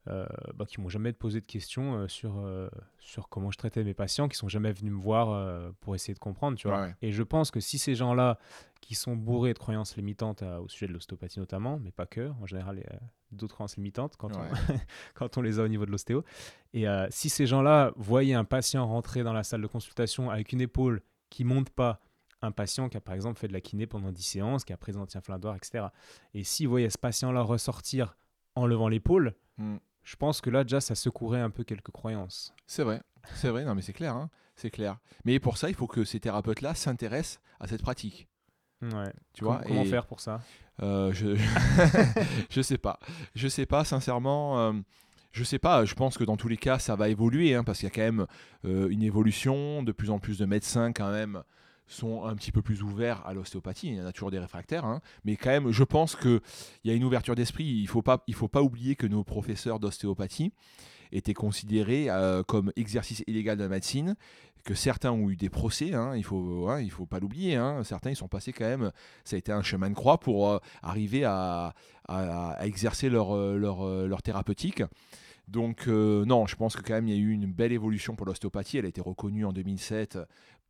Speaker 2: euh, bah, qui m'ont jamais posé de questions euh, sur, euh, sur comment je traitais mes patients, qui sont jamais venus me voir pour essayer de comprendre, tu vois. Et je pense que si ces gens-là, qui sont bourrés de croyances limitantes au sujet de l'ostéopathie notamment, mais pas que, en général, d'autres croyances limitantes quand, on, quand on les a au niveau de l'ostéo. Et si ces gens-là voyaient un patient rentrer dans la salle de consultation avec une épaule qui monte pas, un patient qui a par exemple fait de la kiné pendant 10 séances, qui a pris des anti-inflammatoires, etc. Et s'ils voyaient ce patient-là ressortir en levant l'épaule, hmm je pense que là, déjà, ça secourait un peu quelques croyances.
Speaker 1: C'est vrai, c'est vrai, non mais c'est clair, hein c'est clair. Mais pour ça, il faut que ces thérapeutes-là s'intéressent à cette pratique.
Speaker 2: Ouais. Tu vois Comment faire pour ça?
Speaker 1: Euh, Je je sais pas, je sais pas sincèrement. Euh, je sais pas, je pense que dans tous les cas, ça va évoluer, hein, parce qu'il y a quand même euh, une évolution, de plus en plus de médecins quand même sont un petit peu plus ouverts à l'ostéopathie. Il y en a toujours des réfractaires, hein. mais quand même, je pense qu'il y a une ouverture d'esprit. Il ne faut, pas, oublier que nos professeurs d'ostéopathie étaient considérés euh, comme exercice illégal de la médecine, que certains ont eu des procès, hein, il faut, hein, faut pas l'oublier. Certains, ils sont passés quand même, ça a été un chemin de croix pour euh, arriver à, exercer leur, leur thérapeutique. Donc non, je pense que quand même il y a eu une belle évolution pour l'ostéopathie. Elle a été reconnue en 2007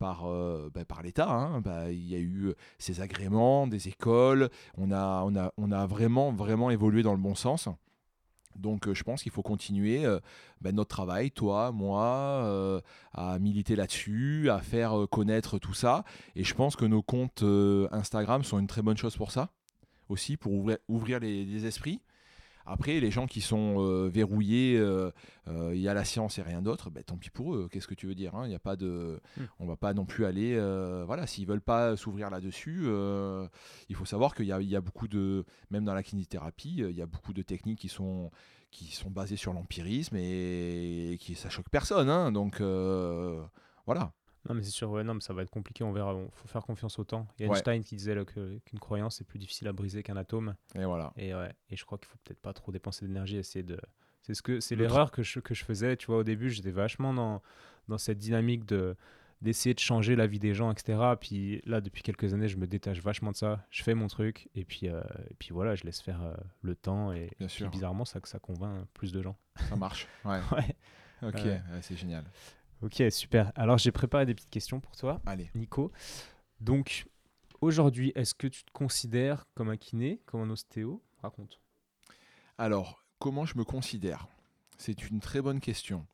Speaker 1: par, euh, bah, par l'État. Hein. Bah, il y a eu ces agréments, des écoles. On a, on a, on a vraiment, vraiment évolué dans le bon sens. Donc euh, je pense qu'il faut continuer euh, bah, notre travail, toi, moi, à militer là-dessus, à faire connaître tout ça. Et je pense que nos comptes Instagram sont une très bonne chose pour ça, aussi, pour ouvrir, ouvrir les esprits. Après, les gens qui sont euh, verrouillés, euh, euh, il y a la science et rien d'autre, ben, tant pis pour eux. Qu'est-ce que tu veux dire hein Il y a pas de, hmm. on va pas non plus aller, voilà, s'ils veulent pas s'ouvrir là-dessus, il faut savoir qu'il y, y a, beaucoup de, même dans la kinésithérapie, il y a beaucoup de techniques qui sont qui sont basées sur l'empirisme et, qui ça choque personne. Hein. donc voilà.
Speaker 2: Non, mais c'est sûr, ouais, non, mais ça va être compliqué, on verra. Il faut faire confiance au temps. Il y a Einstein qui disait qu'une croyance est plus difficile à briser qu'un atome.
Speaker 1: Et voilà.
Speaker 2: Et, ouais, et je crois qu'il faut peut-être pas trop dépenser d'énergie, essayer de. C'est ce que c'est l'erreur que je, que je faisais. Tu vois, au début, j'étais vachement dans, dans cette dynamique de d'essayer de changer la vie des gens, etc. Puis là, depuis quelques années, je me détache vachement de ça. Je fais mon truc et puis, euh, et puis voilà, je laisse faire euh, le temps. Et, Bien sûr. bizarrement, ça, ça convainc plus de gens.
Speaker 1: Ça marche. Ouais.
Speaker 2: ouais.
Speaker 1: Ok, c'est génial.
Speaker 2: Ok, super. Alors j'ai préparé des petites questions pour toi,
Speaker 1: Allez.
Speaker 2: Nico. Donc aujourd'hui, est-ce que tu te considères comme un kiné, comme un ostéo? Raconte.
Speaker 1: Alors, comment je me considère? C'est une très bonne question.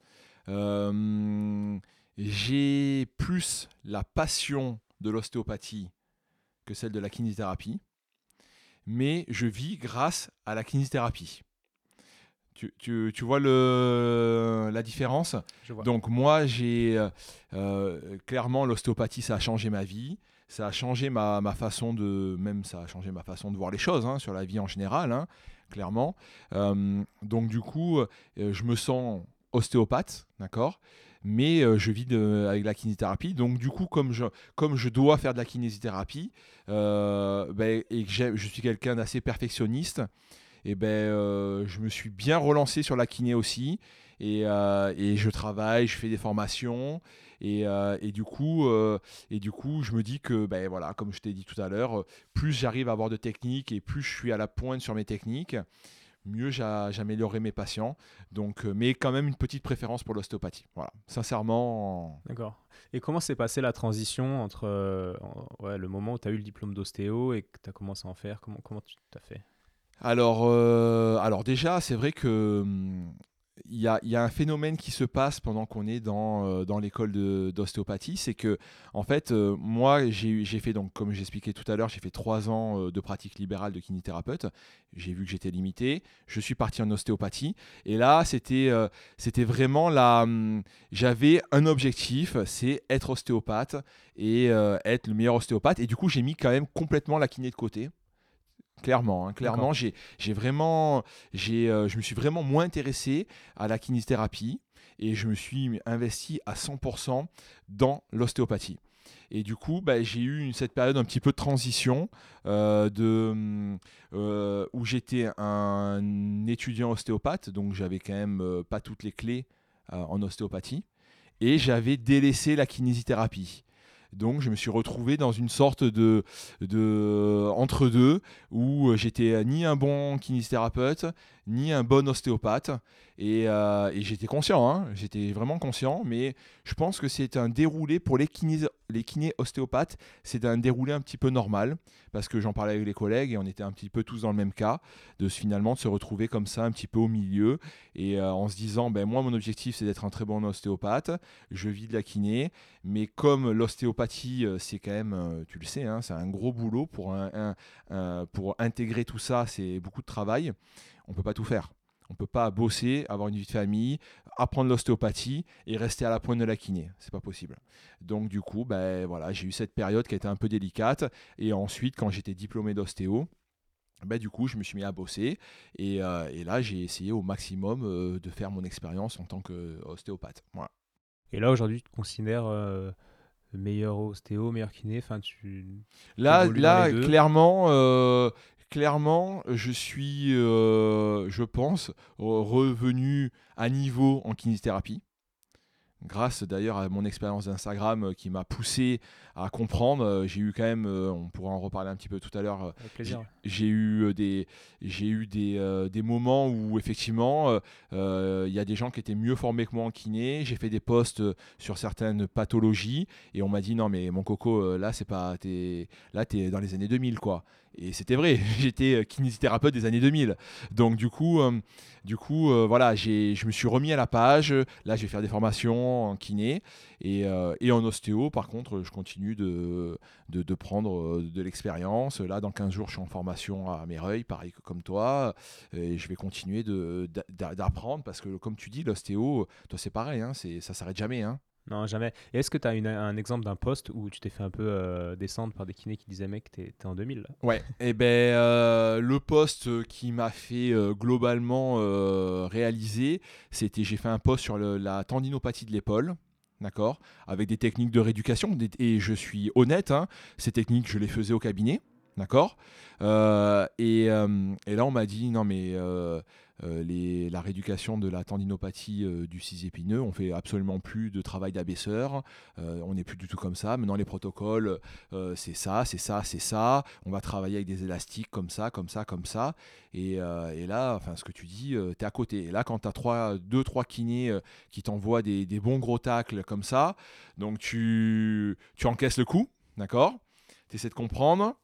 Speaker 1: Euh, j'ai plus la passion de l'ostéopathie que celle de la kinésithérapie, mais je vis grâce à la kinésithérapie. Tu, vois le, la différence Donc moi, j'ai euh, euh, clairement l'ostéopathie, ça a changé ma vie. Ça a changé ma, façon de, même ça a changé ma façon de voir les choses hein, sur la vie en général, hein, clairement. Euh, donc du coup, je me sens ostéopathe, d'accord mais je vis avec la kinésithérapie. Donc du coup, comme je, comme je dois faire de la kinésithérapie ben, et que je suis quelqu'un d'assez perfectionniste, et ben, euh, je me suis bien relancé sur la kiné aussi. Et, euh, et je travaille, je fais des formations. Et, euh, et, du coup, et du coup, je me dis que, ben, voilà, comme je t'ai dit tout à l'heure, plus j'arrive à avoir de techniques et plus je suis à la pointe sur mes techniques, mieux j'améliorerai mes patients. Donc, mais quand même une petite préférence pour l'ostéopathie. Voilà, sincèrement.
Speaker 2: D'accord. Et comment s'est passée la transition entre le moment où tu as eu le diplôme d'ostéo et que tu as commencé à en faire? Comment, comment tu t'as fait?
Speaker 1: Alors, euh, alors déjà, c'est vrai que hum, il y, a, un phénomène qui se passe pendant qu'on est dans, euh, l'école d'ostéopathie, c'est que en fait, euh, moi, j'ai fait donc, comme j'expliquais tout à l'heure, j'ai fait trois ans de pratique libérale de kinésithérapeute. J'ai vu que j'étais limité. Je suis parti en ostéopathie, et là, c'était c'était vraiment la. Hum, j'avais un objectif, c'est être ostéopathe et être le meilleur ostéopathe. Et du coup, j'ai mis quand même complètement la kiné de côté Clairement, hein, clairement, j'ai vraiment, euh, je me suis vraiment moins intéressé à la kinésithérapie et je me suis investi à 100% dans l'ostéopathie. Et du coup, bah, j'ai eu cette période un petit peu de transition euh, de, euh, où j'étais un étudiant ostéopathe, donc j'avais quand même pas toutes les clés en ostéopathie, et j'avais délaissé la kinésithérapie. Donc je me suis retrouvé dans une sorte de, de entre-deux où j'étais ni un bon kinésithérapeute, ni un bon ostéopathe. Et, euh, j'étais conscient, hein. j'étais vraiment conscient, mais je pense que c'est un déroulé pour les kinés, les kinés ostéopathes, c'est un déroulé un petit peu normal, parce que j'en parlais avec les collègues et on était un petit peu tous dans le même cas, de finalement de se retrouver comme ça un petit peu au milieu, et euh, en se disant, ben moi mon objectif c'est d'être un très bon ostéopathe, je vis de la kiné, mais comme l'ostéopathie euh, c'est quand même, tu le sais, hein, c'est un gros boulot pour, pour intégrer tout ça, c'est beaucoup de travail on peut pas tout faire. On peut pas bosser, avoir une vie de famille, apprendre l'ostéopathie et rester à la pointe de la kiné. C'est pas possible. Donc du coup, ben voilà, j'ai eu cette période qui a été un peu délicate. Et ensuite, quand j'étais diplômé d'ostéo, bah, du coup, je me suis mis à bosser et, euh, et là, j'ai essayé au maximum euh, de faire mon expérience en tant qu'ostéopathe. Voilà.
Speaker 2: Et là, aujourd'hui, tu te considères euh, meilleur ostéo, meilleur kiné? Enfin, tu...
Speaker 1: Là, là clairement, euh, clairement, je suis, euh, je pense, re- revenu à niveau en kinésithérapie. Grâce d'ailleurs à mon expérience d'Instagram euh, qui m'a poussé à comprendre, Euh, j'ai eu quand même, on pourra en reparler un petit peu tout à l'heure,
Speaker 2: Avec plaisir.
Speaker 1: j'ai eu des j'ai eu des, euh, des moments où effectivement euh, il y a des gens qui étaient mieux formés que moi en kiné j'ai fait des posts sur certaines pathologies et on m'a dit non mais mon coco là c'est pas t'es là t'es dans les années 2000 quoi et c'était vrai j'étais euh, kinésithérapeute des années 2000 donc du coup euh, du coup euh, voilà je me suis remis à la page là je vais faire des formations en kiné et, euh, en ostéo par contre je continue de de, prendre de l'expérience. Là, dans 15 jours, je suis en formation à Méreuil, pareil que comme toi. Et je vais continuer d'apprendre parce que, comme tu dis, l'ostéo, toi, c'est pareil, hein, ça s'arrête jamais. Hein.
Speaker 2: Non, jamais. Et est-ce que tu as une- un exemple d'un poste où tu t'es fait un peu euh, descendre par des kinés qui disaient mec, t'es en 2000 là?
Speaker 1: Ouais, et ben euh, le poste qui m'a fait euh, globalement euh, réaliser, c'était j'ai fait un post sur le- la tendinopathie de l'épaule. D'accord? Avec des techniques de rééducation. des- Et je suis honnête, hein, ces techniques, je les faisais au cabinet. D'accord? Euh, et, euh, et là, on m'a dit non, mais euh, euh, les- la rééducation de la tendinopathie euh, du six épineux, on fait absolument plus de travail d'abaisseur. Euh, on n'est plus du tout comme ça. Maintenant, les protocoles, euh, c'est ça, c'est ça, c'est ça. On va travailler avec des élastiques comme ça, comme ça, comme ça. Et, euh, là, enfin, ce que tu dis, tu es à côté. Et là, quand tu as trois, deux, trois kinés euh, qui t'envoient des, des bons gros tacles comme ça, donc tu, tu encaisses le coup, d'accord? Tu essaies de comprendre.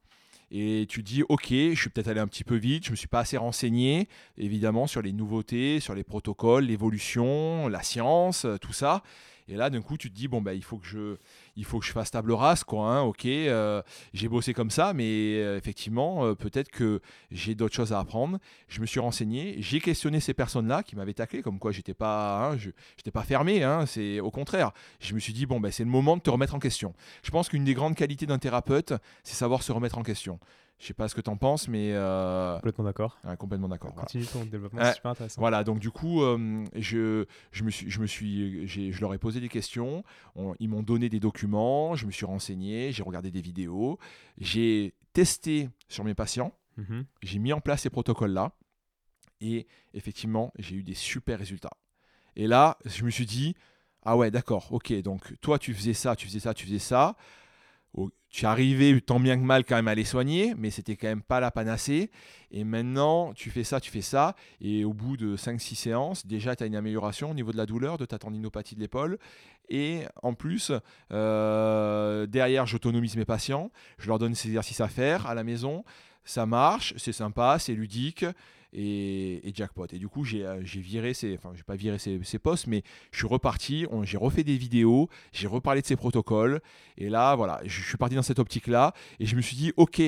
Speaker 1: Et tu dis, ok, je suis peut-être allé un petit peu vite, je me suis pas assez renseigné, évidemment, sur les nouveautés, sur les protocoles, l'évolution, la science, euh, tout ça. Et là, d'un coup, tu te dis, bon, bah, il faut que je, il faut que je fasse table rase, quoi. hein, ok, euh, j'ai bossé comme ça, mais euh, effectivement, euh, peut-être que j'ai d'autres choses à apprendre. Je me suis renseigné, j'ai questionné ces personnes-là qui m'avaient taclé, comme quoi j'étais pas, hein, je, j'étais pas fermé. hein, c'est au contraire. Je me suis dit, bon, bah, c'est le moment de te remettre en question. Je pense qu'une des grandes qualités d'un thérapeute, c'est savoir se remettre en question. Je sais pas ce que tu en penses, mais euh,
Speaker 2: Complètement d'accord.
Speaker 1: ouais, complètement d'accord. voilà.
Speaker 2: Continue ton développement,
Speaker 1: Ouais.
Speaker 2: c'est super intéressant.
Speaker 1: Voilà, donc du coup, euh, je, je, me suis, je, me suis, je leur ai posé des questions, on- ils m'ont donné des documents, je me suis renseigné, j'ai regardé des vidéos, j'ai testé sur mes patients,
Speaker 2: Mhm.
Speaker 1: j'ai mis en place ces protocoles-là, et effectivement, j'ai eu des super résultats. Et là, je me suis dit, ah ouais, d'accord, ok, donc toi, tu faisais ça, tu faisais ça, tu faisais ça. Tu arrivais tant bien que mal quand même à les soigner, mais c'était quand même pas la panacée. Et maintenant, tu fais ça, tu fais ça, et au bout de 5-6 séances, déjà, tu as une amélioration au niveau de la douleur, de ta tendinopathie de l'épaule. Et en plus, euh, derrière, j'autonomise mes patients, je leur donne ces exercices à faire à la maison. Ça marche, c'est sympa, c'est ludique. Et, jackpot. Et du coup, j'ai euh, j'ai viré ces, enfin, j'ai pas viré ces, ces posts, mais je suis reparti. J'ai refait des vidéos, j'ai reparlé de ces protocoles. Et là, voilà, je suis parti dans cette optique-là. Et je me suis dit, ok,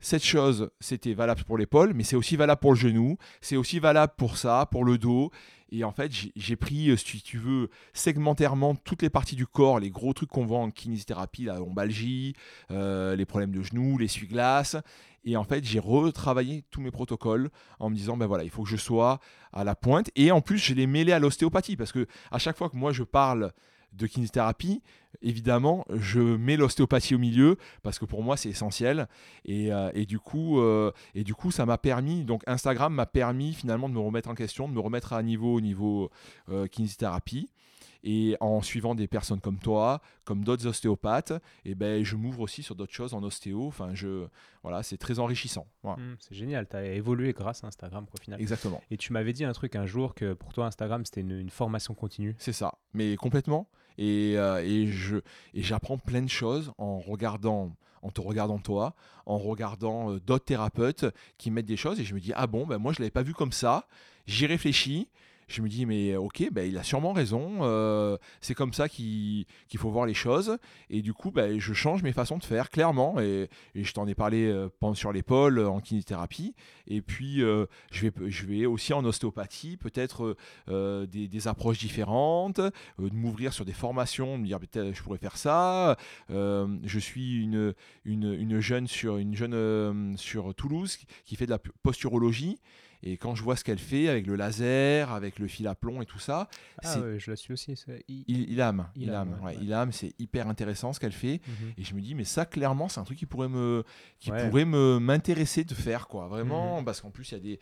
Speaker 1: cette chose, c'était valable pour l'épaule, mais c'est aussi valable pour le genou, c'est aussi valable pour ça, pour le dos. Et en fait, j'ai- pris, euh, si tu veux, segmentairement toutes les parties du corps, les gros trucs qu'on voit en kinésithérapie, la lombalgie, euh, les problèmes de genoux, l'essuie-glace. Et en fait, j'ai retravaillé tous mes protocoles en me disant, ben voilà, il faut que je sois à la pointe. Et en plus, je les mêlé à l'ostéopathie parce que à chaque fois que moi je parle de kinésithérapie, évidemment, je mets l'ostéopathie au milieu parce que pour moi c'est essentiel. Et, euh, et du coup, euh, et du coup, ça m'a permis. Donc Instagram m'a permis finalement de me remettre en question, de me remettre à niveau au niveau euh, kinésithérapie. Et en suivant des personnes comme toi, comme d'autres ostéopathes, et ben je m'ouvre aussi sur d'autres choses en ostéo. Enfin, je voilà, c'est très enrichissant. Voilà.
Speaker 2: Mhm, c'est génial, tu as évolué grâce à Instagram quoi, au final.
Speaker 1: Exactement.
Speaker 2: Et tu m'avais dit un truc un jour que pour toi Instagram c'était une, une formation continue.
Speaker 1: C'est ça, mais complètement. Et, euh, et je j'apprends plein de choses en regardant, en te regardant toi, en regardant euh, d'autres thérapeutes qui mettent des choses et je me dis ah bon ben moi je l'avais pas vu comme ça. J'y réfléchis, je me dis, mais ok, ben, il a sûrement raison. euh, c'est comme ça qu'il faut voir les choses. Et du coup, ben, je change mes façons de faire, clairement. Et, je t'en ai parlé euh, sur l'épaule, en kinésithérapie. Et puis, euh, je, vais, je vais aussi en ostéopathie, peut-être euh, des, approches différentes, de m'ouvrir sur des formations, de me dire, peut-être je pourrais faire ça. Je suis une, une, une jeune, sur, une jeune sur Toulouse qui fait de la posturologie. Et quand je vois ce qu'elle fait avec le laser, avec le fil à plomb et tout ça,
Speaker 2: Ah ouais, je la suis aussi. il-
Speaker 1: il, il
Speaker 2: ouais,
Speaker 1: ouais,
Speaker 2: ouais.
Speaker 1: C'est hyper intéressant ce qu'elle fait.
Speaker 2: Mhm.
Speaker 1: Et je me dis, mais ça, clairement, c'est un truc qui pourrait me, qui
Speaker 2: Ouais.
Speaker 1: pourrait me m'intéresser de faire, quoi.
Speaker 2: Mhm.
Speaker 1: Vraiment, parce qu'en plus, il y a des,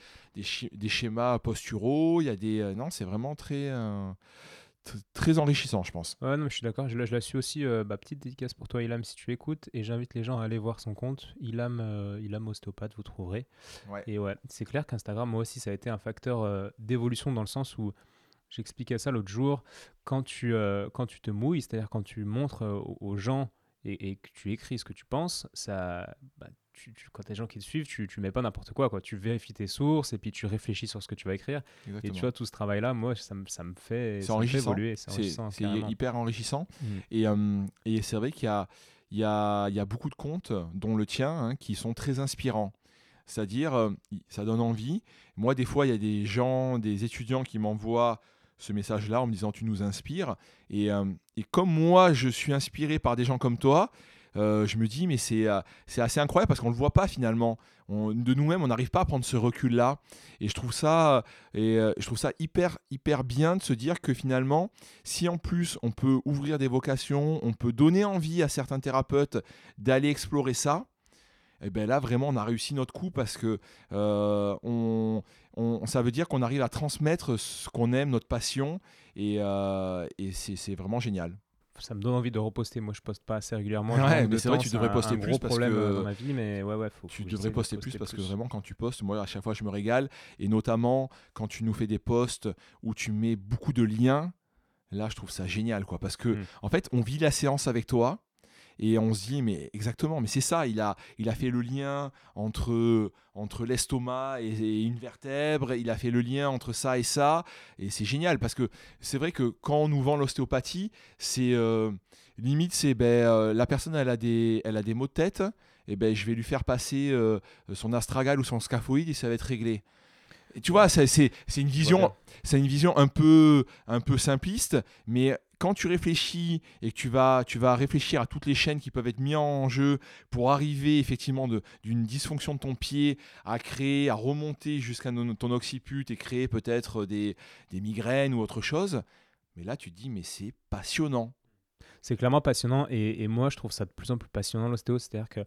Speaker 1: des, schémas posturaux, il y a des, euh, non, c'est vraiment très, euh, très enrichissant, je pense.
Speaker 2: Ouais, non, je suis d'accord. Je, la- je la suis aussi. euh, bah, petite dédicace pour toi, Ilham, si tu écoutes. Et j'invite les gens à aller voir son compte. Ilham, euh, Ilham vous trouverez.
Speaker 1: Ouais.
Speaker 2: Et ouais, c'est clair qu'Instagram, moi aussi, ça a été un facteur euh, d'évolution dans le sens où j'expliquais ça l'autre jour. Quand tu, euh, quand tu te mouilles, c'est-à-dire quand tu montres aux gens et, et que tu écris ce que tu penses, ça, bah, tu, tu- quand les gens qui te suivent, tu, tu mets pas n'importe quoi, quoi. Tu vérifies tes sources et puis tu réfléchis sur ce que tu vas écrire. Et tu vois, tout ce travail-là, moi, ça, me- ça me fait, ça me fait évoluer. C'est
Speaker 1: hyper enrichissant. Et, euh, et c'est vrai qu'il y a, il y, a, il y a beaucoup de comptes, dont le tien, hein, qui sont très inspirants. C'est-à-dire, euh, ça donne envie. Moi, des fois, il y a des gens, des étudiants qui m'envoient ce message-là en me disant tu nous inspires. Et, euh, et comme moi, je suis inspiré par des gens comme toi, euh, je me dis mais c'est euh, assez incroyable parce qu'on ne le voit pas finalement. De nous-mêmes, on n'arrive pas à prendre ce recul-là. Et je trouve ça, je trouve ça hyper, hyper bien de se dire que finalement, si en plus on peut ouvrir des vocations, on peut donner envie à certains thérapeutes d'aller explorer ça, et ben là vraiment on a réussi notre coup parce que euh, on, on- ça veut dire qu'on arrive à transmettre ce qu'on aime, notre passion, et, euh, et c'est vraiment génial.
Speaker 2: Ça me donne envie de reposter. Moi, je poste pas assez régulièrement.
Speaker 1: Ouais, mais c'est vrai tu devrais poster
Speaker 2: un
Speaker 1: plus
Speaker 2: gros
Speaker 1: parce
Speaker 2: problème
Speaker 1: que
Speaker 2: euh, dans ma vie, mais ouais, ouais, faut.
Speaker 1: Tu devrais
Speaker 2: de
Speaker 1: poster plus parce que vraiment quand tu postes, moi à chaque fois je me régale, et notamment quand tu nous fais des posts où tu mets beaucoup de liens, là je trouve ça génial quoi, parce que
Speaker 2: Mm.
Speaker 1: en fait on vit la séance avec toi. Et on se dit, mais exactement, mais c'est ça, il a, il a fait le lien entre, entre l'estomac et, et une vertèbre, il a fait le lien entre ça et ça, et c'est génial, parce que c'est vrai que quand on nous vend l'ostéopathie, c'est euh, limite, c'est ben, euh, la personne, elle a, des, elle a des maux de tête, et ben, je vais lui faire passer euh, son astragale ou son scaphoïde et ça va être réglé. Et tu vois, c'est une vision, c'est une vision un peu, un peu simpliste, mais quand tu réfléchis et que tu vas, tu vas réfléchir à toutes les chaînes qui peuvent être mises en jeu pour arriver effectivement d'une dysfonction de ton pied à créer, à remonter jusqu'à ton occiput et créer peut-être des, migraines ou autre chose, mais là tu te dis mais c'est passionnant.
Speaker 2: C'est clairement passionnant et, moi je trouve ça de plus en plus passionnant l'ostéo. C'est-à-dire que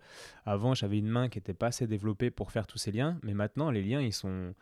Speaker 2: avant j'avais une main qui n'était pas assez développée pour faire tous ces liens, mais maintenant les liens ils sont,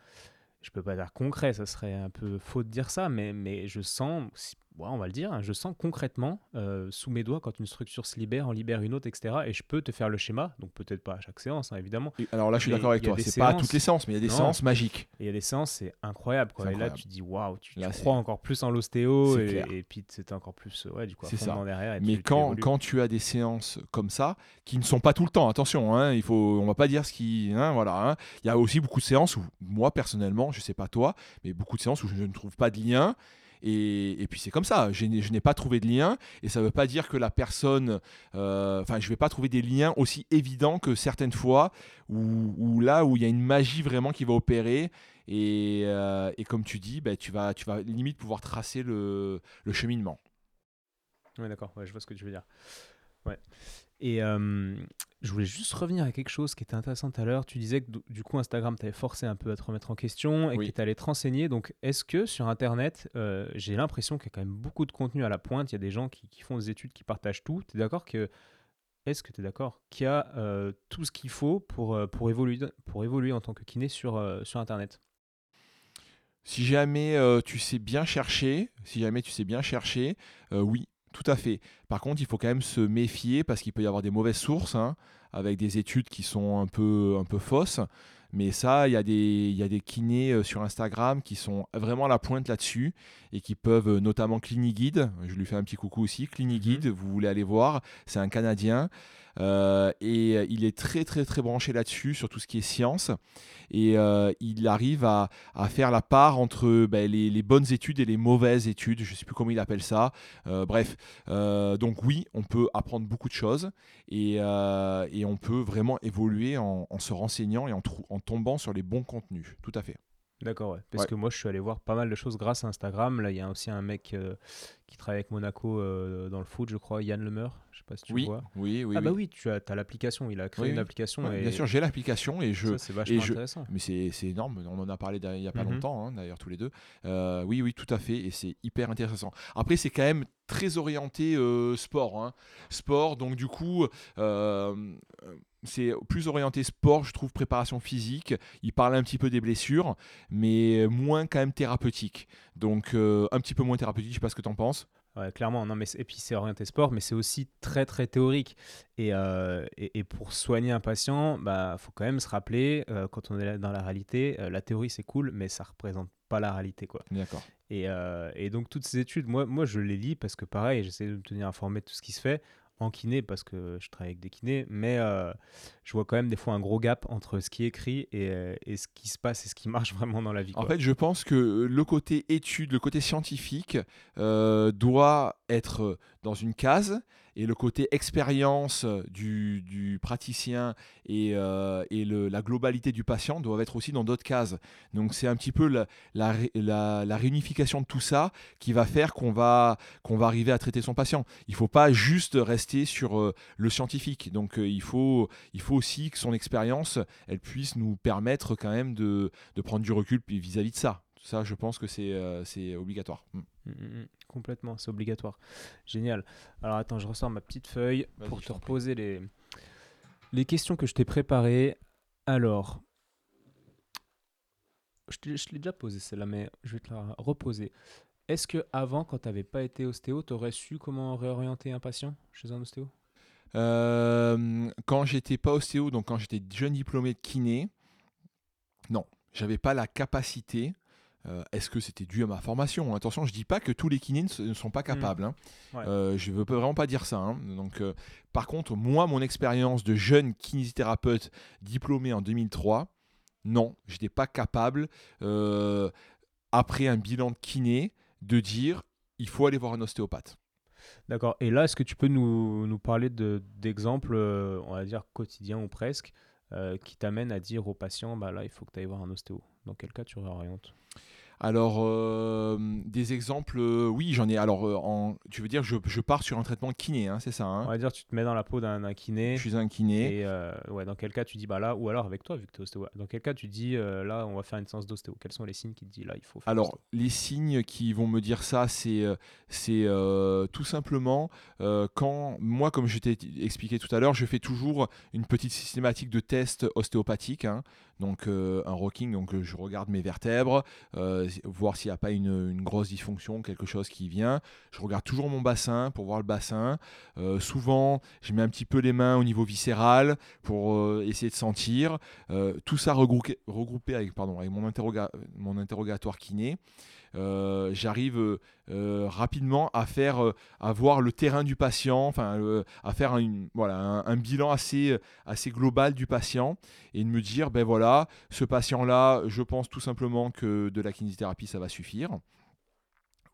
Speaker 2: je peux pas dire concrets, ça serait un peu faux de dire ça, mais, mais je sens, ouais, on va le dire, hein, je sens concrètement euh, sous mes doigts quand une structure se libère, en libère une autre, etc. Et je peux te faire le schéma, donc peut-être pas à chaque séance hein, évidemment.
Speaker 1: Et alors là je suis d'accord avec toi, c'est pas à
Speaker 2: séances-
Speaker 1: toutes les séances, mais il y a des
Speaker 2: Non.
Speaker 1: séances magiques.
Speaker 2: Et il y a des séances, c'est incroyable. Quoi. Et là, tu dis waouh, tu, tu
Speaker 1: Là,
Speaker 2: crois encore plus en l'ostéo et, puis c'est encore plus ouais, du coup, à
Speaker 1: C'est ça.
Speaker 2: fondement derrière. et
Speaker 1: Mais
Speaker 2: tu- tu
Speaker 1: quand, quand tu as des séances comme ça, qui ne sont pas tout le temps, attention, hein, il faut, on va pas dire ce qui, hein, voilà. Il y a aussi beaucoup de séances où moi personnellement, je sais pas toi, mais beaucoup de séances où je ne trouve pas de lien. Et, puis c'est comme ça, je n'ai pas trouvé de lien, et ça ne veut pas dire que la personne, euh, enfin je vais pas trouver des liens aussi évidents que certaines fois, où, là où il y a une magie vraiment qui va opérer, et, euh, comme tu dis, bah, tu, vas, limite pouvoir tracer le, le cheminement.
Speaker 2: Ouais, d'accord, ouais, je vois ce que tu veux dire. Ouais. Et euh, je voulais juste revenir à quelque chose qui était intéressant tout à l'heure. Tu disais que du- coup, Instagram t'avait forcé un peu à te remettre en question et
Speaker 1: Oui.
Speaker 2: que tu allais te renseigner. Donc, est-ce que sur Internet, euh, j'ai l'impression qu'il y a quand même beaucoup de contenu à la pointe Il y a des gens qui, qui font des études, qui partagent tout. Tu es d'accord que. Est-ce que tu es d'accord qu'il y a euh, tout ce qu'il faut pour, euh, pour, évoluer, pour évoluer en tant que kiné sur, euh, sur Internet?
Speaker 1: Si jamais euh, tu sais bien chercher, si jamais tu sais bien chercher, euh, oui, tout à fait. Par contre, il faut quand même se méfier parce qu'il peut y avoir des mauvaises sources hein, avec des études qui sont un peu, un peu fausses. Mais ça, il y a des, il y a des kinés euh, sur Instagram qui sont vraiment à la pointe là-dessus et qui peuvent, euh, notamment Cliniguide, je lui fais un petit coucou aussi, Cliniguide, vous voulez aller voir, c'est un Canadien. Euh, et il est très très très branché là-dessus, sur tout ce qui est science. Et euh, il arrive à, faire la part entre ben, les, bonnes études et les mauvaises études. Je ne sais plus comment il appelle ça. Euh, bref, donc oui, on peut apprendre beaucoup de choses et, on peut vraiment évoluer en, se renseignant et en tombant sur les bons contenus. Tout à fait.
Speaker 2: D'accord, ouais. Parce que moi, je suis allé voir pas mal de choses grâce à Instagram. Là, il y a aussi un mec euh, qui travaille avec Monaco euh, dans le foot, je crois, Yann Lemeur. Je sais pas si tu
Speaker 1: oui,
Speaker 2: vois.
Speaker 1: Oui, oui.
Speaker 2: Ah, bah oui, tu as, as l'application. Il a créé une application.
Speaker 1: Bien sûr, j'ai l'application et je.
Speaker 2: c'est vachement intéressant.
Speaker 1: Mais c'est énorme. On en a parlé il n'y a pas mhm. longtemps, hein, d'ailleurs, tous les deux. Euh, oui, oui, tout à fait. Et c'est hyper intéressant. Après, c'est quand même très orienté sport. Hein. Sport, donc du coup c'est plus orienté sport, je trouve, préparation physique. Il parle un petit peu des blessures, mais moins quand même thérapeutique. Donc euh, un petit peu moins thérapeutique, je sais pas ce que tu en penses.
Speaker 2: Ouais, clairement, non, mais et puis c'est orienté sport, mais c'est aussi très très théorique. Et, euh, et, pour soigner un patient, bah faut quand même se rappeler euh, quand on est dans la réalité, la théorie c'est cool, mais ça représente pas la réalité quoi.
Speaker 1: D'accord.
Speaker 2: Et, et, donc toutes ces études, moi moi je les lis parce que pareil, j'essaie de me tenir informé de tout ce qui se fait en kiné parce que je travaille avec des kinés, mais euh, je vois quand même des fois un gros gap entre ce qui est écrit et, euh, et, ce qui se passe et ce qui marche vraiment dans la vie.
Speaker 1: En fait, je pense que le côté étude, le côté scientifique euh, doit être dans une case et le côté expérience du, praticien et, euh, la globalité du patient doivent être aussi dans d'autres cases. Donc c'est un petit peu la, réunification de tout ça qui va faire qu'on va, qu'on va arriver à traiter son patient. Il ne faut pas juste rester sur euh, le scientifique. Donc euh, il, faut, il faut aussi que son expérience, elle puisse nous permettre quand même de prendre du recul vis-à-vis de ça. Ça, je pense que c'est obligatoire. Mm.
Speaker 2: Mm, mm, Complètement, c'est obligatoire. Génial. Alors attends, je ressors ma petite feuille pour te reposer les, les questions que je t'ai préparées. Alors, je, l'ai déjà posé celle-là, mais je vais te la reposer. Est-ce que avant, quand tu n'avais pas été ostéo, tu aurais su comment réorienter un patient chez un ostéo?
Speaker 1: Euh, Quand j'étais pas ostéo, donc quand j'étais jeune diplômé de kiné, non, j'avais pas la capacité euh, est-ce que c'était dû à ma formation Attention, je ne dis pas que tous les kinés ne, sont pas capables. Hein. Euh, je ne veux vraiment pas dire ça. Hein. Donc, euh, par contre, moi, mon expérience de jeune kinésithérapeute diplômé en 2003, non, je n'étais pas capable, après un bilan de kiné, de dire il faut aller voir un ostéopathe.
Speaker 2: D'accord. Et là, est-ce que tu peux nous, nous parler d'exemples, on va dire quotidiens ou presque, qui t'amènent à dire au patient bah là, il faut que tu ailles voir un ostéo? Dans quel cas tu réorientes?
Speaker 1: Alors, euh, des exemples, euh, oui, j'en ai. Alors, euh, en, tu veux dire, je, je, pars sur un traitement kiné, hein, c'est ça hein
Speaker 2: On va dire, tu te mets dans la peau d'un kiné.
Speaker 1: Je suis un kiné.
Speaker 2: Et ouais, dans quel cas tu dis, bah là, ou alors avec toi, vu que tu es ostéo, dans quel cas tu dis, là, on va faire une séance d'ostéo Quels sont les signes qui te disent, là, il faut faire
Speaker 1: Alors, les signes qui vont me dire ça, c'est c'est tout simplement quand, moi, comme je t'ai expliqué tout à l'heure, je fais toujours une petite systématique de tests ostéopathiques. Hein, donc un rocking, donc je regarde mes vertèbres, voir s'il n'y a pas une, grosse dysfonction, quelque chose qui vient. Je regarde toujours mon bassin pour voir le bassin. souvent, je mets un petit peu les mains au niveau viscéral pour essayer de sentir. tout ça regroupé, regroupé avec, pardon, avec mon, mon interrogatoire kiné. Euh, j'arrive euh, euh, rapidement à faire, à voir le terrain du patient, enfin, à faire un, voilà, un, bilan assez, assez global du patient et de me dire, ben voilà, ce patient-là, je pense tout simplement que de la kinésithérapie, ça va suffire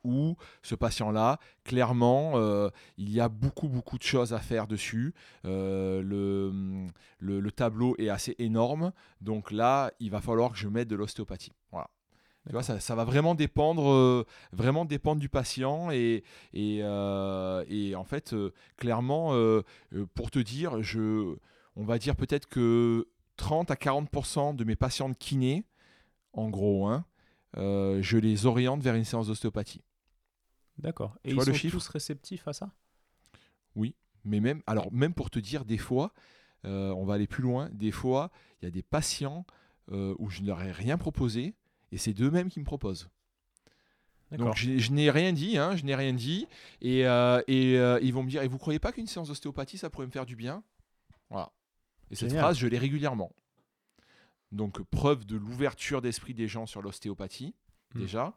Speaker 1: ou ce patient-là, clairement, il y a beaucoup, beaucoup de choses à faire dessus. le, le, tableau est assez énorme. Donc là, il va falloir que je mette de l'ostéopathie. Voilà ça, va vraiment dépendre, euh, vraiment dépendre du patient et, et, euh, en fait, euh, clairement, pour te dire, je, on va dire peut-être que 30 à 40% de mes patients de kiné, en gros, hein, je les oriente vers une séance d'ostéopathie.
Speaker 2: D'accord. Et ils sont tous réceptifs à ça?
Speaker 1: Oui, mais même, alors même pour te dire, des fois, on va aller plus loin. Des fois, il y a des patients où je ne leur ai rien proposé et c'est d'eux-mêmes qui me proposent. Donc je, n'ai rien dit, hein, je n'ai rien dit. Et, euh, et euh, ils vont me dire, et vous croyez pas qu'une séance d'ostéopathie, ça pourrait me faire du bien? Voilà. Et cette phrase, je l'ai régulièrement. Donc preuve de l'ouverture d'esprit des gens sur l'ostéopathie, hmm. déjà.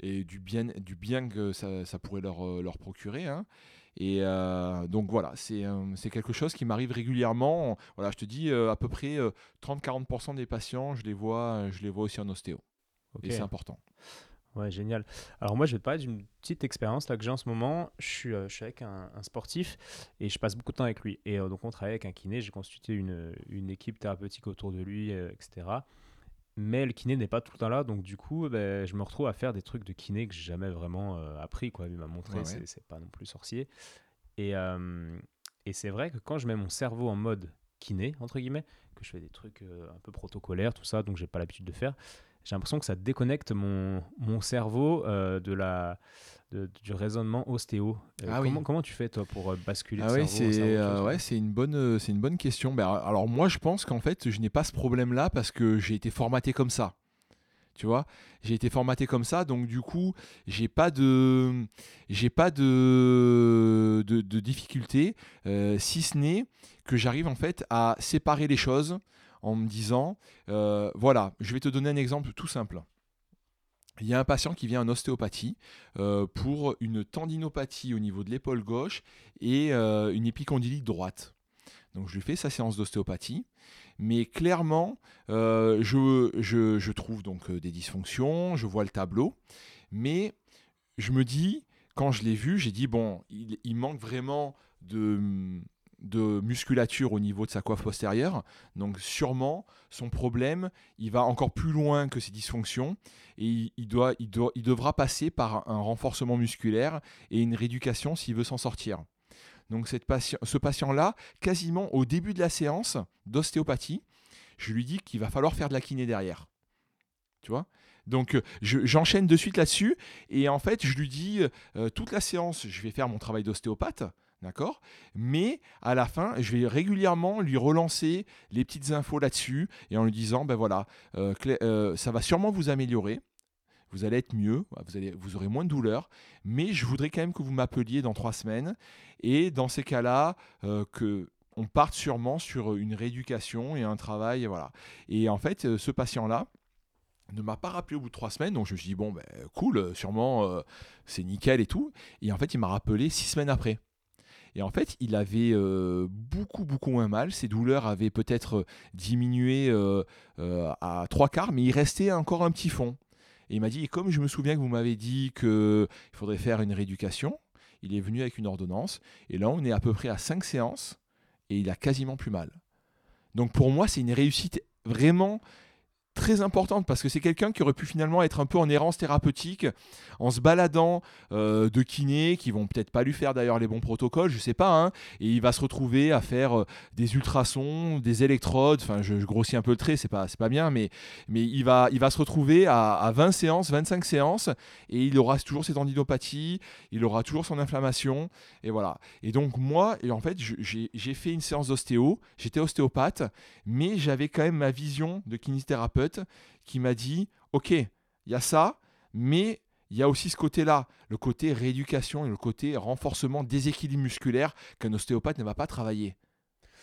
Speaker 1: et du bien, du bien que ça, ça pourrait leur, euh, leur procurer. hein. Et euh, donc voilà, c'est euh, c'est quelque chose qui m'arrive régulièrement. Voilà, je te dis euh, à peu près euh, 30-40% des patients, je les vois, je les vois aussi en ostéo.
Speaker 2: Ok.
Speaker 1: Et c'est important.
Speaker 2: Ouais, génial. Alors moi, je vais te parler d'une petite expérience là que j'ai en ce moment. Je suis, euh, je suis avec un, un sportif et je passe beaucoup de temps avec lui. Et euh, donc on travaille avec un kiné. J'ai constitué une, une équipe thérapeutique autour de lui, euh, etc. Mais le kiné n'est pas tout le temps là, donc du coup, ben, je me retrouve à faire des trucs de kiné que j'ai jamais vraiment euh, appris. Quoi. Il m'a montré,
Speaker 1: Ouais, ouais.
Speaker 2: c'est c'est pas non plus sorcier. Et, euh, et c'est vrai que quand je mets mon cerveau en mode kiné, entre guillemets, que je fais des trucs euh, un peu protocolaires, tout ça, donc j'ai pas l'habitude de faire, j'ai l'impression que ça déconnecte mon, mon cerveau euh, de la, de- du raisonnement ostéo. Euh,
Speaker 1: Ah oui.
Speaker 2: comment, comment tu fais, toi, pour euh, basculer
Speaker 1: Ah
Speaker 2: en
Speaker 1: c'est ouais, c'est une bonne c'est une bonne question. Ben, alors moi je pense qu'en fait je n'ai pas ce problème là parce que j'ai été formaté comme ça. Tu vois, j'ai été formaté comme ça, donc du coup j'ai pas de j'ai pas de de, de difficulté, euh, si ce n'est que j'arrive en fait à séparer les choses en me disant euh, voilà, je vais te donner un exemple tout simple. Il y a un patient qui vient en ostéopathie euh, pour une tendinopathie au niveau de l'épaule gauche et euh, une épicondylite droite. Donc je lui fais sa séance d'ostéopathie, mais clairement, je, trouve donc des dysfonctions, je vois le tableau, mais je me dis, quand je l'ai vu, j'ai dit, bon, il manque vraiment de, de musculature au niveau de sa coiffe postérieure, donc sûrement son problème, il va encore plus loin que ses dysfonctions, et il, doit, il, doit, il devra passer par un renforcement musculaire et une rééducation s'il veut s'en sortir. Donc cette patient, ce patient-là, quasiment au début de la séance d'ostéopathie, je lui dis qu'il va falloir faire de la kiné derrière. Tu vois? Donc euh, je- j'enchaîne de suite là-dessus et en fait je lui dis euh, toute la séance, je vais faire mon travail d'ostéopathe. D'accord? Mais à la fin, je vais régulièrement lui relancer les petites infos là-dessus et en lui disant ben voilà, euh, euh, ça va sûrement vous améliorer. Vous allez être mieux, vous, allez, vous aurez moins de douleur, mais je voudrais quand même que vous m'appeliez dans trois semaines et dans ces cas-là, euh, que on parte sûrement sur une rééducation et un travail, et voilà. Et en fait, euh, ce patient-là ne m'a pas rappelé au bout de trois semaines, donc je me suis dit bon ben cool, sûrement c'est nickel et tout. Et en fait, il m'a rappelé six semaines après. Et en fait, il avait euh, beaucoup, beaucoup moins mal. Ses douleurs avaient peut-être euh, diminué euh, à trois quarts, mais il restait encore un petit fond. Et il m'a dit, et comme je me souviens que vous m'avez dit qu'il faudrait faire une rééducation, il est venu avec une ordonnance. Et là, on est à peu près à cinq séances et il a quasiment plus mal. Donc pour moi, c'est une réussite vraiment très importante parce que c'est quelqu'un qui aurait pu finalement être un peu en errance thérapeutique en se baladant euh, de kinés qui vont peut-être pas lui faire d'ailleurs les bons protocoles, je sais pas, hein, et il va se retrouver à faire euh, des ultrasons, des électrodes, enfin je, grossis un peu le trait, c'est pas, c'est pas bien, mais, mais il, va, il va se retrouver à, à 20 séances, 25 séances, et il aura toujours ses tendinopathies, il aura toujours son inflammation, et voilà. Et donc moi, en fait, j'ai j'ai fait une séance d'ostéo, j'étais ostéopathe, mais j'avais quand même ma vision de kinésithérapeute qui m'a dit, ok, il y a ça, mais il y a aussi ce côté-là, le côté rééducation et le côté renforcement des équilibres musculaires qu'un ostéopathe ne va pas travailler.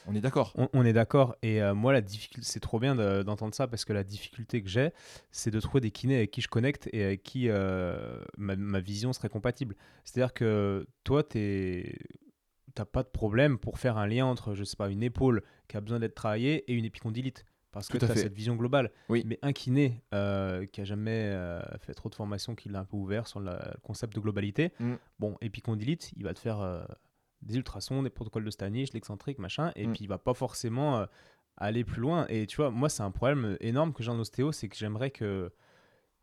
Speaker 1: On est d'accord?
Speaker 2: On, est d'accord. Et euh, moi, la difficulté, c'est trop bien de- d'entendre ça parce que la difficulté que j'ai, c'est de trouver des kinés avec qui je connecte et avec qui euh, ma, vision serait compatible. C'est-à-dire que toi, tu n'as pas de problème pour faire un lien entre, je sais pas, une épaule qui a besoin d'être travaillée et une épicondylite. Parce que tu as
Speaker 1: fait.
Speaker 2: cette vision globale.
Speaker 1: Oui.
Speaker 2: Mais un kiné euh, qui a jamais euh, fait trop de formation, qui l'a un peu ouvert sur la- le concept de globalité,
Speaker 1: Mm.
Speaker 2: bon, épicondylite, il va te faire euh, des ultrasons, des protocoles de Stanisch, l'excentrique, machin, et
Speaker 1: Mm.
Speaker 2: puis il va pas forcément aller plus loin. Et tu vois, moi, c'est un problème énorme que j'ai en ostéo, c'est que j'aimerais que,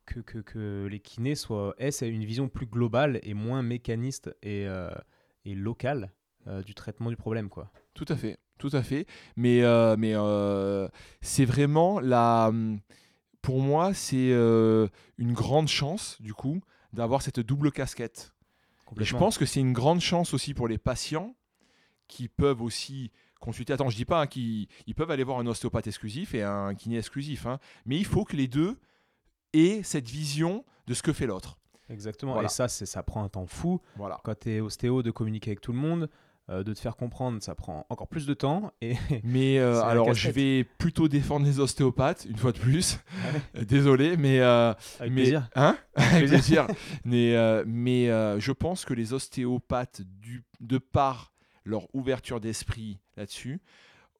Speaker 2: que, que, que les kinés soient, aient une vision plus globale et moins mécaniste et, et locale du traitement du problème, quoi.
Speaker 1: Tout à fait, tout à fait. Mais, euh, mais euh, c'est vraiment la. Pour moi, c'est euh, une grande chance, du coup, d'avoir cette double casquette. Et je pense que c'est une grande chance aussi pour les patients qui peuvent aussi consulter. Attends, je dis pas hein, qu'ils ils peuvent aller voir un ostéopathe exclusif et un kiné exclusif, hein, mais il faut que les deux aient cette vision de ce que fait l'autre.
Speaker 2: Exactement.
Speaker 1: Voilà.
Speaker 2: Et ça, ça prend un temps fou.
Speaker 1: Voilà.
Speaker 2: quand tu es ostéo de communiquer avec tout le monde, euh, de te faire comprendre, ça prend encore plus de temps. Et
Speaker 1: Mais euh, alors, je vais plutôt défendre les ostéopathes, une fois de plus. Désolé, mais. euh,
Speaker 2: avec
Speaker 1: mais,
Speaker 2: plaisir.
Speaker 1: Hein Avec
Speaker 2: Plaisir.
Speaker 1: plaisir. mais mais je pense que les ostéopathes, du, de par leur ouverture d'esprit là-dessus,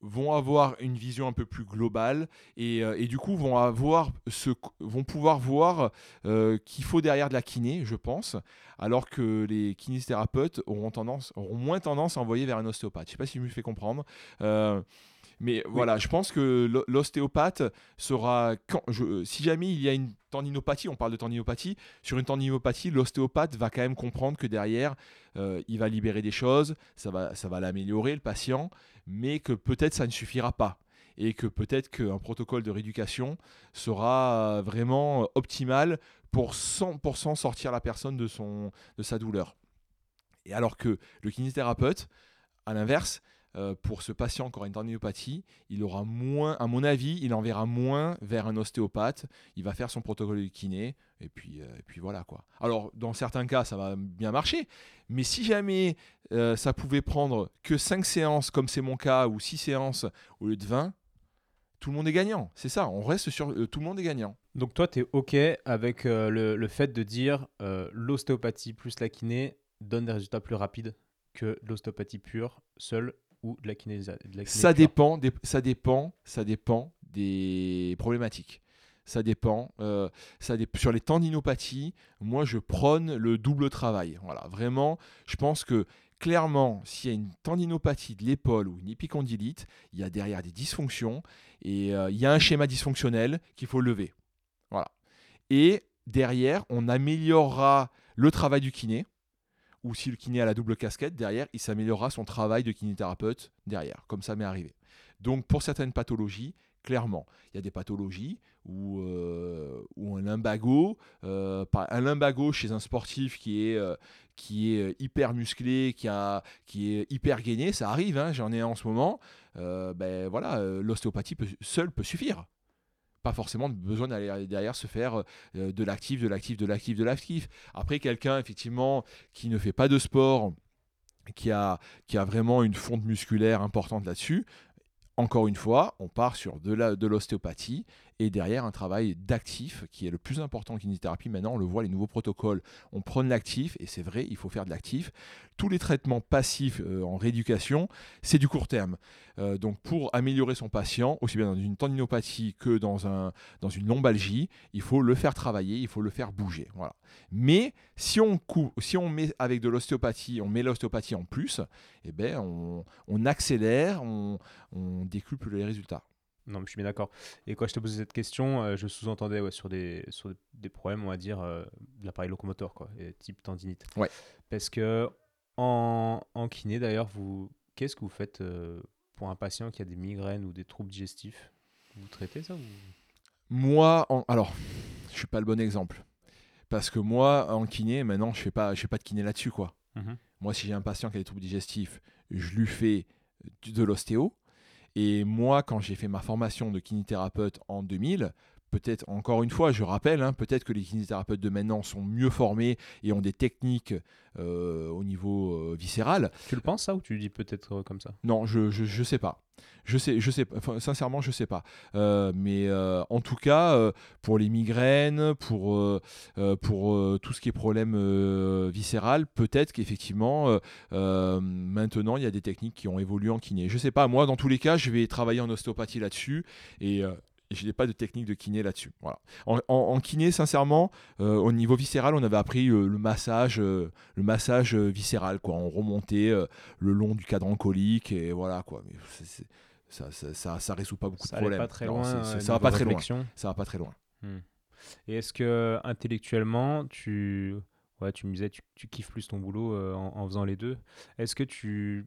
Speaker 1: vont avoir une vision un peu plus globale et, euh, et du coup vont avoir ce, vont pouvoir voir euh, qu'il faut derrière de la kiné, je pense, alors que les kinésithérapeutes auront tendance, auront moins tendance à envoyer vers un ostéopathe. Je sais pas si je me fais comprendre. Euh, mais voilà, je pense que l'o- l'ostéopathe sera quand je, si jamais il y a une tendinopathie, on parle de tendinopathie, sur une tendinopathie, l'ostéopathe va quand même comprendre que derrière, euh, il va libérer des choses, ça va, ça va l'améliorer, le patient, mais que peut-être ça ne suffira pas. Et que peut-être qu'un protocole de rééducation sera euh, vraiment optimal pour 100% sortir la personne de, son, de sa douleur. Et alors que le kinésithérapeute, à l'inverse, euh, pour ce patient qui aura une tendinopathie, il aura moins, à mon avis, il enverra moins vers un ostéopathe. Il va faire son protocole de kiné et puis, euh, et puis voilà quoi. Alors dans certains cas, ça va bien marcher, mais si jamais euh, ça pouvait prendre que 5 séances, comme c'est mon cas, ou 6 séances au lieu de 20, tout le monde est gagnant. C'est ça, on reste sur tout le monde est gagnant.
Speaker 2: Donc toi, tu es OK avec le, le fait de dire l'ostéopathie plus la kiné donne des résultats plus rapides que l'ostéopathie pure seule ou de la kiné, de la
Speaker 1: Ça dépend, des, ça dépend, ça dépend des problématiques. Ça dépend. euh, ça dé- sur les tendinopathies, moi je prône le double travail. Voilà, vraiment, je pense que clairement, s'il y a une tendinopathie de l'épaule ou une épicondylite, il y a derrière des dysfonctions et euh, il y a un schéma dysfonctionnel qu'il faut lever. Voilà. Et derrière, on améliorera le travail du kiné. Ou si le kiné a la double casquette, derrière, il s'améliorera son travail de kinésithérapeute derrière, comme ça m'est arrivé. Donc pour certaines pathologies, clairement, il y a des pathologies où, euh, un lumbago, euh, un lumbago chez un sportif qui est, euh, hyper musclé, qui, est hyper gainé, ça arrive, hein, j'en ai un en ce moment, ben voilà, l'ostéopathie seule peut suffire. Pas forcément besoin d'aller derrière se faire euh, de l'actif, de l'actif, de l'actif, de l'actif. Après, quelqu'un, effectivement, qui ne fait pas de sport, qui a, vraiment une fonte musculaire importante là-dessus, encore une fois, on part sur de l'ostéopathie et derrière un travail d'actif qui est le plus important en kinésithérapie. Maintenant, on le voit, les nouveaux protocoles, on prône l'actif et c'est vrai, il faut faire de l'actif. Tous les traitements passifs euh, en rééducation, c'est du court terme. Euh, donc, pour améliorer son patient, aussi bien dans une tendinopathie que dans, un, dans une lombalgie, il faut le faire travailler, il faut le faire bouger. Voilà. Mais si on, si on met avec de l'ostéopathie, on met l'ostéopathie en plus, eh ben, on, on accélère, on, on décuple les résultats.
Speaker 2: Non, mais je suis bien d'accord. Et quand je te posais cette question, euh, je sous-entendais ouais, sur, des, sur des problèmes, on va dire, euh, de l'appareil locomoteur, quoi, et type tendinite.
Speaker 1: Ouais.
Speaker 2: Parce que en, en kiné, d'ailleurs, vous, qu'est-ce que vous faites euh, pour un patient qui a des migraines ou des troubles digestifs? Vous traitez ça ou...
Speaker 1: Moi, en- alors, je suis pas le bon exemple. Parce que moi, en kiné, maintenant, je fais pas, je fais pas de kiné là-dessus, quoi.
Speaker 2: Mhm.
Speaker 1: Moi, si j'ai un patient qui a des troubles digestifs, je lui fais de l'ostéo. Et moi, quand j'ai fait ma formation de kinésithérapeute en 2000, peut-être, encore une fois, je rappelle, hein, peut-être que les kinésithérapeutes de maintenant sont mieux formés et ont des techniques euh, au niveau euh, viscéral.
Speaker 2: Tu le penses ça ou tu le dis peut-être euh, comme ça?
Speaker 1: Non, je, je, je sais pas. Je sais, je sais. Enfin, sincèrement, je sais pas. Euh, mais en tout cas, pour les migraines, pour, pour tout ce qui est problème viscéral, peut-être qu'effectivement, maintenant, il y a des techniques qui ont évolué en kiné. Je sais pas. Moi, dans tous les cas, je vais travailler en ostéopathie là-dessus et je n'ai pas de technique de kiné là-dessus. Voilà. En, en- en kiné, sincèrement, euh, au niveau viscéral, on avait appris euh, le massage, euh, le massage viscéral, quoi. On remontait le long du cadran colique et voilà quoi. Mais ça, ça, ça, ça résout pas beaucoup de problèmes. ça va pas très loin. Ça va pas très loin.
Speaker 2: Et est-ce que intellectuellement, tu, ouais, tu me disais, tu, tu kiffes plus ton boulot en, en faisant les deux. Est-ce que tu,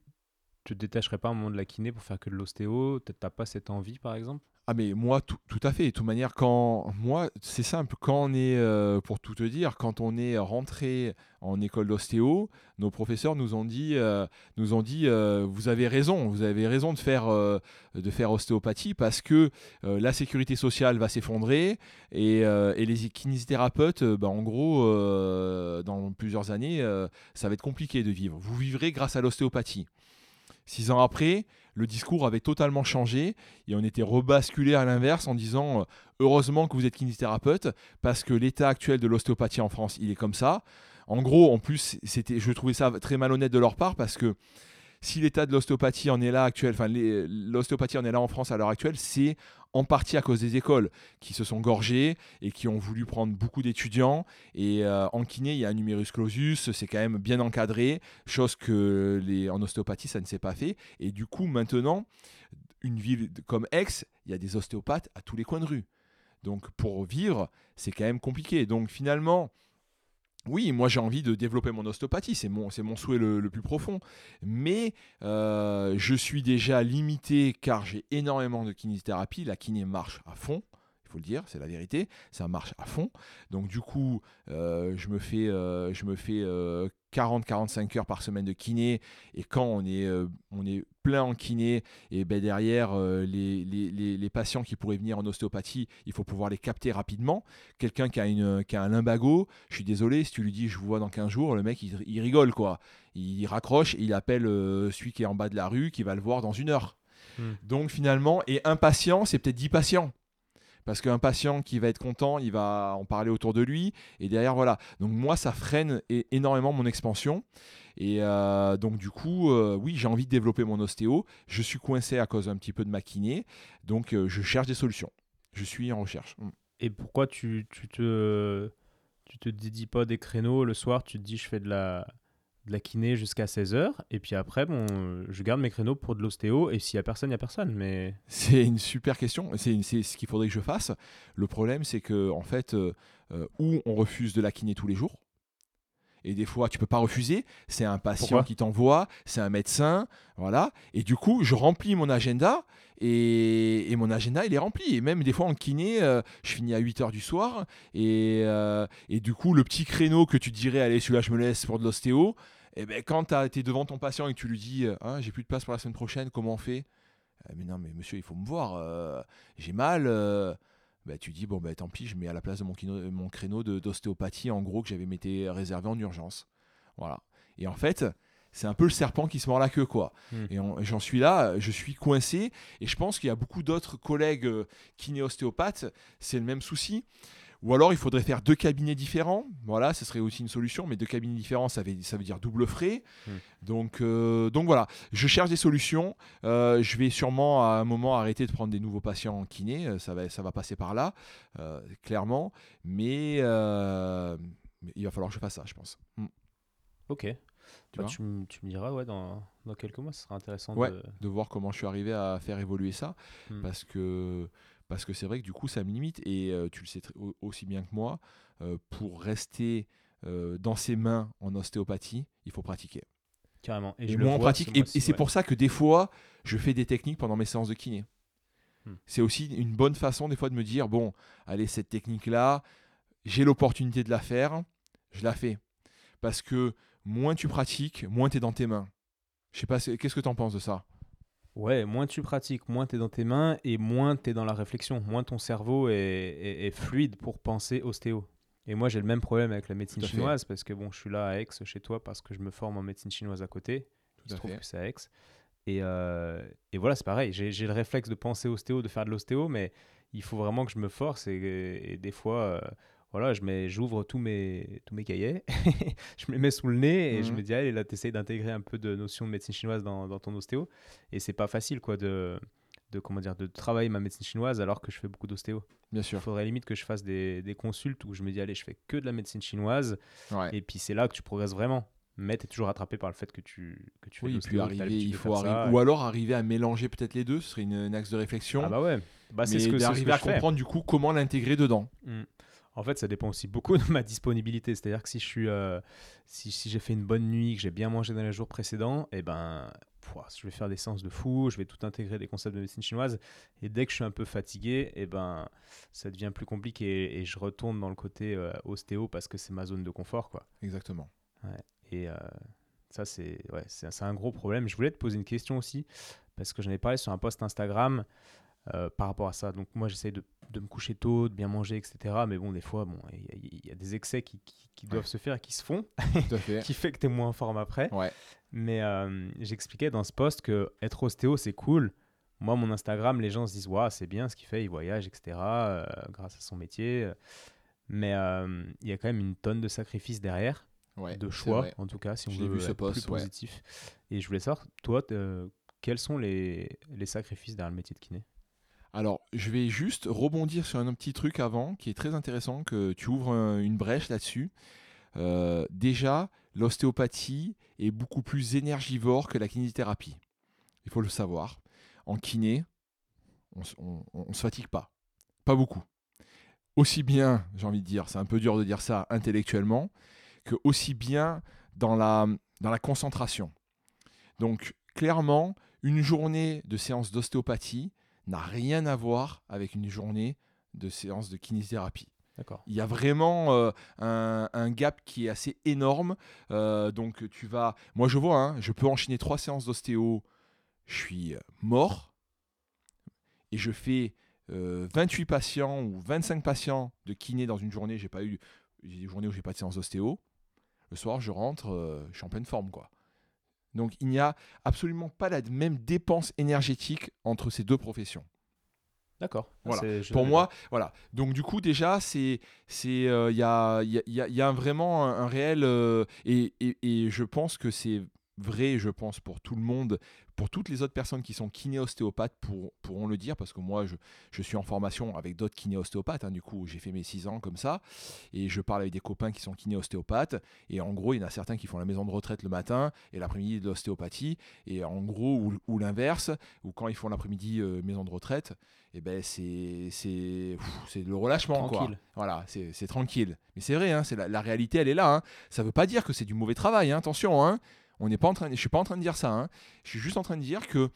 Speaker 2: te détacherais pas un moment de la kiné pour faire que de l'ostéo t'as pas cette envie, par exemple?
Speaker 1: Ah mais moi tout, tout à fait. De toute manière, quand moi c'est simple, quand on est euh, pour tout te dire, quand on est rentré en école d'ostéo, nos professeurs nous ont dit, euh, nous ont dit, euh, vous avez raison, vous avez raison de faire de faire ostéopathie parce que la sécurité sociale va s'effondrer et, et, les kinésithérapeutes, bah, en gros, dans plusieurs années, ça va être compliqué de vivre. Vous vivrez grâce à l'ostéopathie. Six ans après, le discours avait totalement changé et on était rebasculé à l'inverse en disant euh, heureusement que vous êtes kinésithérapeute parce que l'état actuel de l'ostéopathie en France, il est comme ça. En gros, en plus, c'était, je trouvais ça très malhonnête de leur part parce que si l'état de l'ostéopathie en est là actuel, enfin l'ostéopathie en est là en France à l'heure actuelle, c'est en partie à cause des écoles qui se sont gorgées et qui ont voulu prendre beaucoup d'étudiants. Et euh, en kiné, il y a un numerus clausus, c'est quand même bien encadré, chose que les, en ostéopathie, ça ne s'est pas fait. Et du coup, maintenant, une ville comme Aix, il y a des ostéopathes à tous les coins de rue. Donc pour vivre, c'est quand même compliqué. Donc finalement, oui, moi j'ai envie de développer mon ostéopathie, c'est mon, souhait le, plus profond. Mais euh, je suis déjà limité car j'ai énormément de kinésithérapie. La kiné marche à fond faut le dire, c'est la vérité, ça marche à fond. Donc du coup, euh, je me fais, euh, je me fais 40-45 heures par semaine de kiné, et quand on est, on est plein en kiné, et ben derrière, les, les, les, patients qui pourraient venir en ostéopathie, il faut pouvoir les capter rapidement. Quelqu'un qui, a une, qui a un limbago, je suis désolé, si tu lui dis je vous vois dans 15 jours, le mec il, rigole quoi. Il raccroche et il appelle celui qui est en bas de la rue qui va le voir dans une heure. Hmm. Donc finalement, et un patient, c'est peut-être 10 patients parce qu'un patient qui va être content, il va en parler autour de lui, et derrière, voilà. Donc moi, ça freine énormément mon expansion. Et euh, donc du coup, euh, oui, j'ai envie de développer mon ostéo. Je suis coincé à cause un petit peu de ma donc euh, je cherche des solutions. Je suis en recherche. Mm.
Speaker 2: Et pourquoi tu, tu te tu te dédies pas des créneaux le soir Tu te dis je fais de la de la kiné jusqu'à 16h, et puis après, bon, je garde mes créneaux pour de l'ostéo, et s'il y a personne, il y a personne. Mais...
Speaker 1: C'est une super question, c'est ce qu'il faudrait que je fasse. Le problème, c'est que, en fait, euh, euh, où on refuse de la kiné tous les jours, et des fois tu peux pas refuser, c'est un patient qui t'envoie, c'est un médecin, voilà, et du coup je remplis mon agenda, et, mon agenda il est rempli, et même des fois en kiné, euh, je finis à 8h du soir, et, et, du coup le petit créneau que tu dirais, allez celui-là je me laisse pour de l'ostéo, et eh ben, quand tu es devant ton patient et que tu lui dis ah, j'ai plus de place pour la semaine prochaine, comment on fait? Euh, Mais non, mais monsieur, il faut me voir, euh, j'ai mal. Bah, tu dis bon, bah, tant pis, je mets à la place de mon, mon créneau d'ostéopathie, en gros, que j'avais été réservé en urgence. Voilà. Et en fait, c'est un peu le serpent qui se mord la queue, quoi. Hmm. Et j'en suis là, je suis coincé. Et je pense qu'il y a beaucoup d'autres collègues kiné-ostéopathes, c'est le même souci. Ou alors il faudrait faire deux cabinets différents. Voilà, ce serait aussi une solution, mais deux cabinets différents, ça veut, ça veut dire double frais. Hmm. Donc, euh, donc voilà, je cherche des solutions. Euh, je vais sûrement à un moment arrêter de prendre des nouveaux patients en kiné. Euh, ça va, ça va passer par là, clairement. Mais, il va falloir que je fasse ça, je pense. Hmm.
Speaker 2: Ok. Tu, bah, tu, me diras, ouais, dans, dans, quelques mois, ce sera intéressant
Speaker 1: de... de... voir comment je suis arrivé à faire évoluer ça. Hmm. Parce que parce que c'est vrai que du coup ça me limite et euh, tu le sais aussi bien que moi, euh, pour rester euh, dans ses mains en ostéopathie, il faut pratiquer.
Speaker 2: Carrément.
Speaker 1: Et, je moi, pratique. Et, c'est pour ça que des fois, je fais des techniques pendant mes séances de kiné. Hmm. C'est aussi une bonne façon des fois de me dire, bon, allez, cette technique-là, j'ai l'opportunité de la faire, je la fais. Parce que moins tu pratiques, moins tu es dans tes mains. Je sais pas, qu'est-ce que tu en penses de ça?
Speaker 2: Ouais, moins tu pratiques, moins tu es dans tes mains et moins tu es dans la réflexion, moins ton cerveau est, fluide pour penser ostéo. Et moi, j'ai le même problème avec la médecine chinoise parce que bon, je suis là à Aix chez toi parce que je me forme en médecine chinoise à côté. Tout Il se trouve que c'est à Aix. Et, euh, et voilà, c'est pareil. J'ai le réflexe de penser ostéo, de faire de l'ostéo, mais il faut vraiment que je me force. Et, des fois, euh, voilà, je mets, j'ouvre tous mes, tous mes cahiers, je me les mets sous le nez et je mhm. me dis, allez, là, tu essayes d'intégrer un peu de notion de médecine chinoise dans, dans ton ostéo. Et c'est pas facile, quoi, de, de, comment dire, de travailler ma médecine chinoise alors que je fais beaucoup d'ostéo.
Speaker 1: Bien sûr.
Speaker 2: Il faudrait limite que je fasse des, des, consultes où je me dis, allez, je fais que de la médecine chinoise. Et puis c'est là que tu progresses vraiment. Mais tu es toujours attrapé par le fait que tu, que tu
Speaker 1: oui, puis arriver, il faut arriver, ou alors arriver à mélanger peut-être les deux, ce serait une, axe de réflexion.
Speaker 2: Ah bah ouais, bah, c'est ce que
Speaker 1: d'arriver à comprendre du coup comment l'intégrer dedans.
Speaker 2: Mmh. En fait, ça dépend aussi beaucoup de ma disponibilité. C'est-à-dire que si je suis, euh, si, si j'ai fait une bonne nuit, que j'ai bien mangé dans les jours précédents, et eh ben, Pouah, je vais faire des séances de fou, je vais tout intégrer des concepts de médecine chinoise. Et dès que je suis un peu fatigué, et eh ben, ça devient plus compliqué et je retourne dans le côté euh, ostéo parce que c'est ma zone de confort. Quoi.
Speaker 1: Exactement.
Speaker 2: Et euh, ça, c'est ouais, un gros problème. Je voulais te poser une question aussi parce que j'en ai parlé sur un post Instagram. Euh, par rapport à ça. Donc moi j'essaie de, de, me coucher tôt, de bien manger, etc. Mais bon, des fois, bon, il y, a des excès qui, qui, doivent se faire et qui se font, qui fait que tu es moins en forme après.
Speaker 1: Ouais.
Speaker 2: Mais euh, j'expliquais dans ce post que être ostéo, c'est cool. Moi, mon Instagram, les gens se disent, waouh, c'est bien ce qu'il fait, il voyage, etc. Euh, grâce à son métier. Mais il y a quand même une tonne de sacrifices derrière, de choix, en tout cas, si on veut vu ce post, plus positif. Et je voulais savoir, toi, quels sont les, les sacrifices derrière le métier de kiné?
Speaker 1: Alors, je vais juste rebondir sur un petit truc avant qui est très intéressant, que tu ouvres une brèche là-dessus. Euh, déjà, l'ostéopathie est beaucoup plus énergivore que la kinésithérapie. Il faut le savoir. En kiné, on ne se fatigue pas. Pas beaucoup. Aussi bien, j'ai envie de dire, c'est un peu dur de dire ça intellectuellement, que aussi bien dans la, dans la concentration. Donc, clairement, une journée de séance d'ostéopathie, n'a rien à voir avec une journée de séance de kinésithérapie. Il y a vraiment euh, un, gap qui est assez énorme. Euh, donc tu vas, moi je vois, hein, je peux enchaîner trois séances d'ostéo, je suis euh, mort et je fais 28 patients ou 25 patients de kiné dans une journée. J'ai pas eu, des journées où j'ai pas de séance d'ostéo. Le soir, je rentre, je suis en pleine forme quoi. Donc il n'y a absolument pas la même dépense énergétique entre ces deux professions.
Speaker 2: D'accord.
Speaker 1: Voilà. Pour moi, voilà. Donc du coup déjà c'est c'est euh, il y, a, y, y, a, vraiment un, réel euh, et, et, je pense que c'est vrai, je pense, pour tout le monde, pour toutes les autres personnes qui sont kiné-ostéopathes pour, pourront le dire, parce que moi, je, je suis en formation avec d'autres kiné-ostéopathes, hein, du coup, j'ai fait mes 6 ans comme ça, et je parle avec des copains qui sont kiné-ostéopathes, et en gros, il y en a certains qui font la maison de retraite le matin, et l'après-midi de l'ostéopathie, et en gros, ou, l'inverse, ou quand ils font l'après-midi euh, maison de retraite, et eh ben c'est c'est le relâchement quoi. Voilà, c'est tranquille. Mais c'est vrai, hein, c'est la, la, réalité, elle est là. Hein. Ça veut pas dire que c'est du mauvais travail, hein, attention. Hein. On n'est pas en train, je suis pas en train de dire ça. Hein. Je suis juste en train de dire que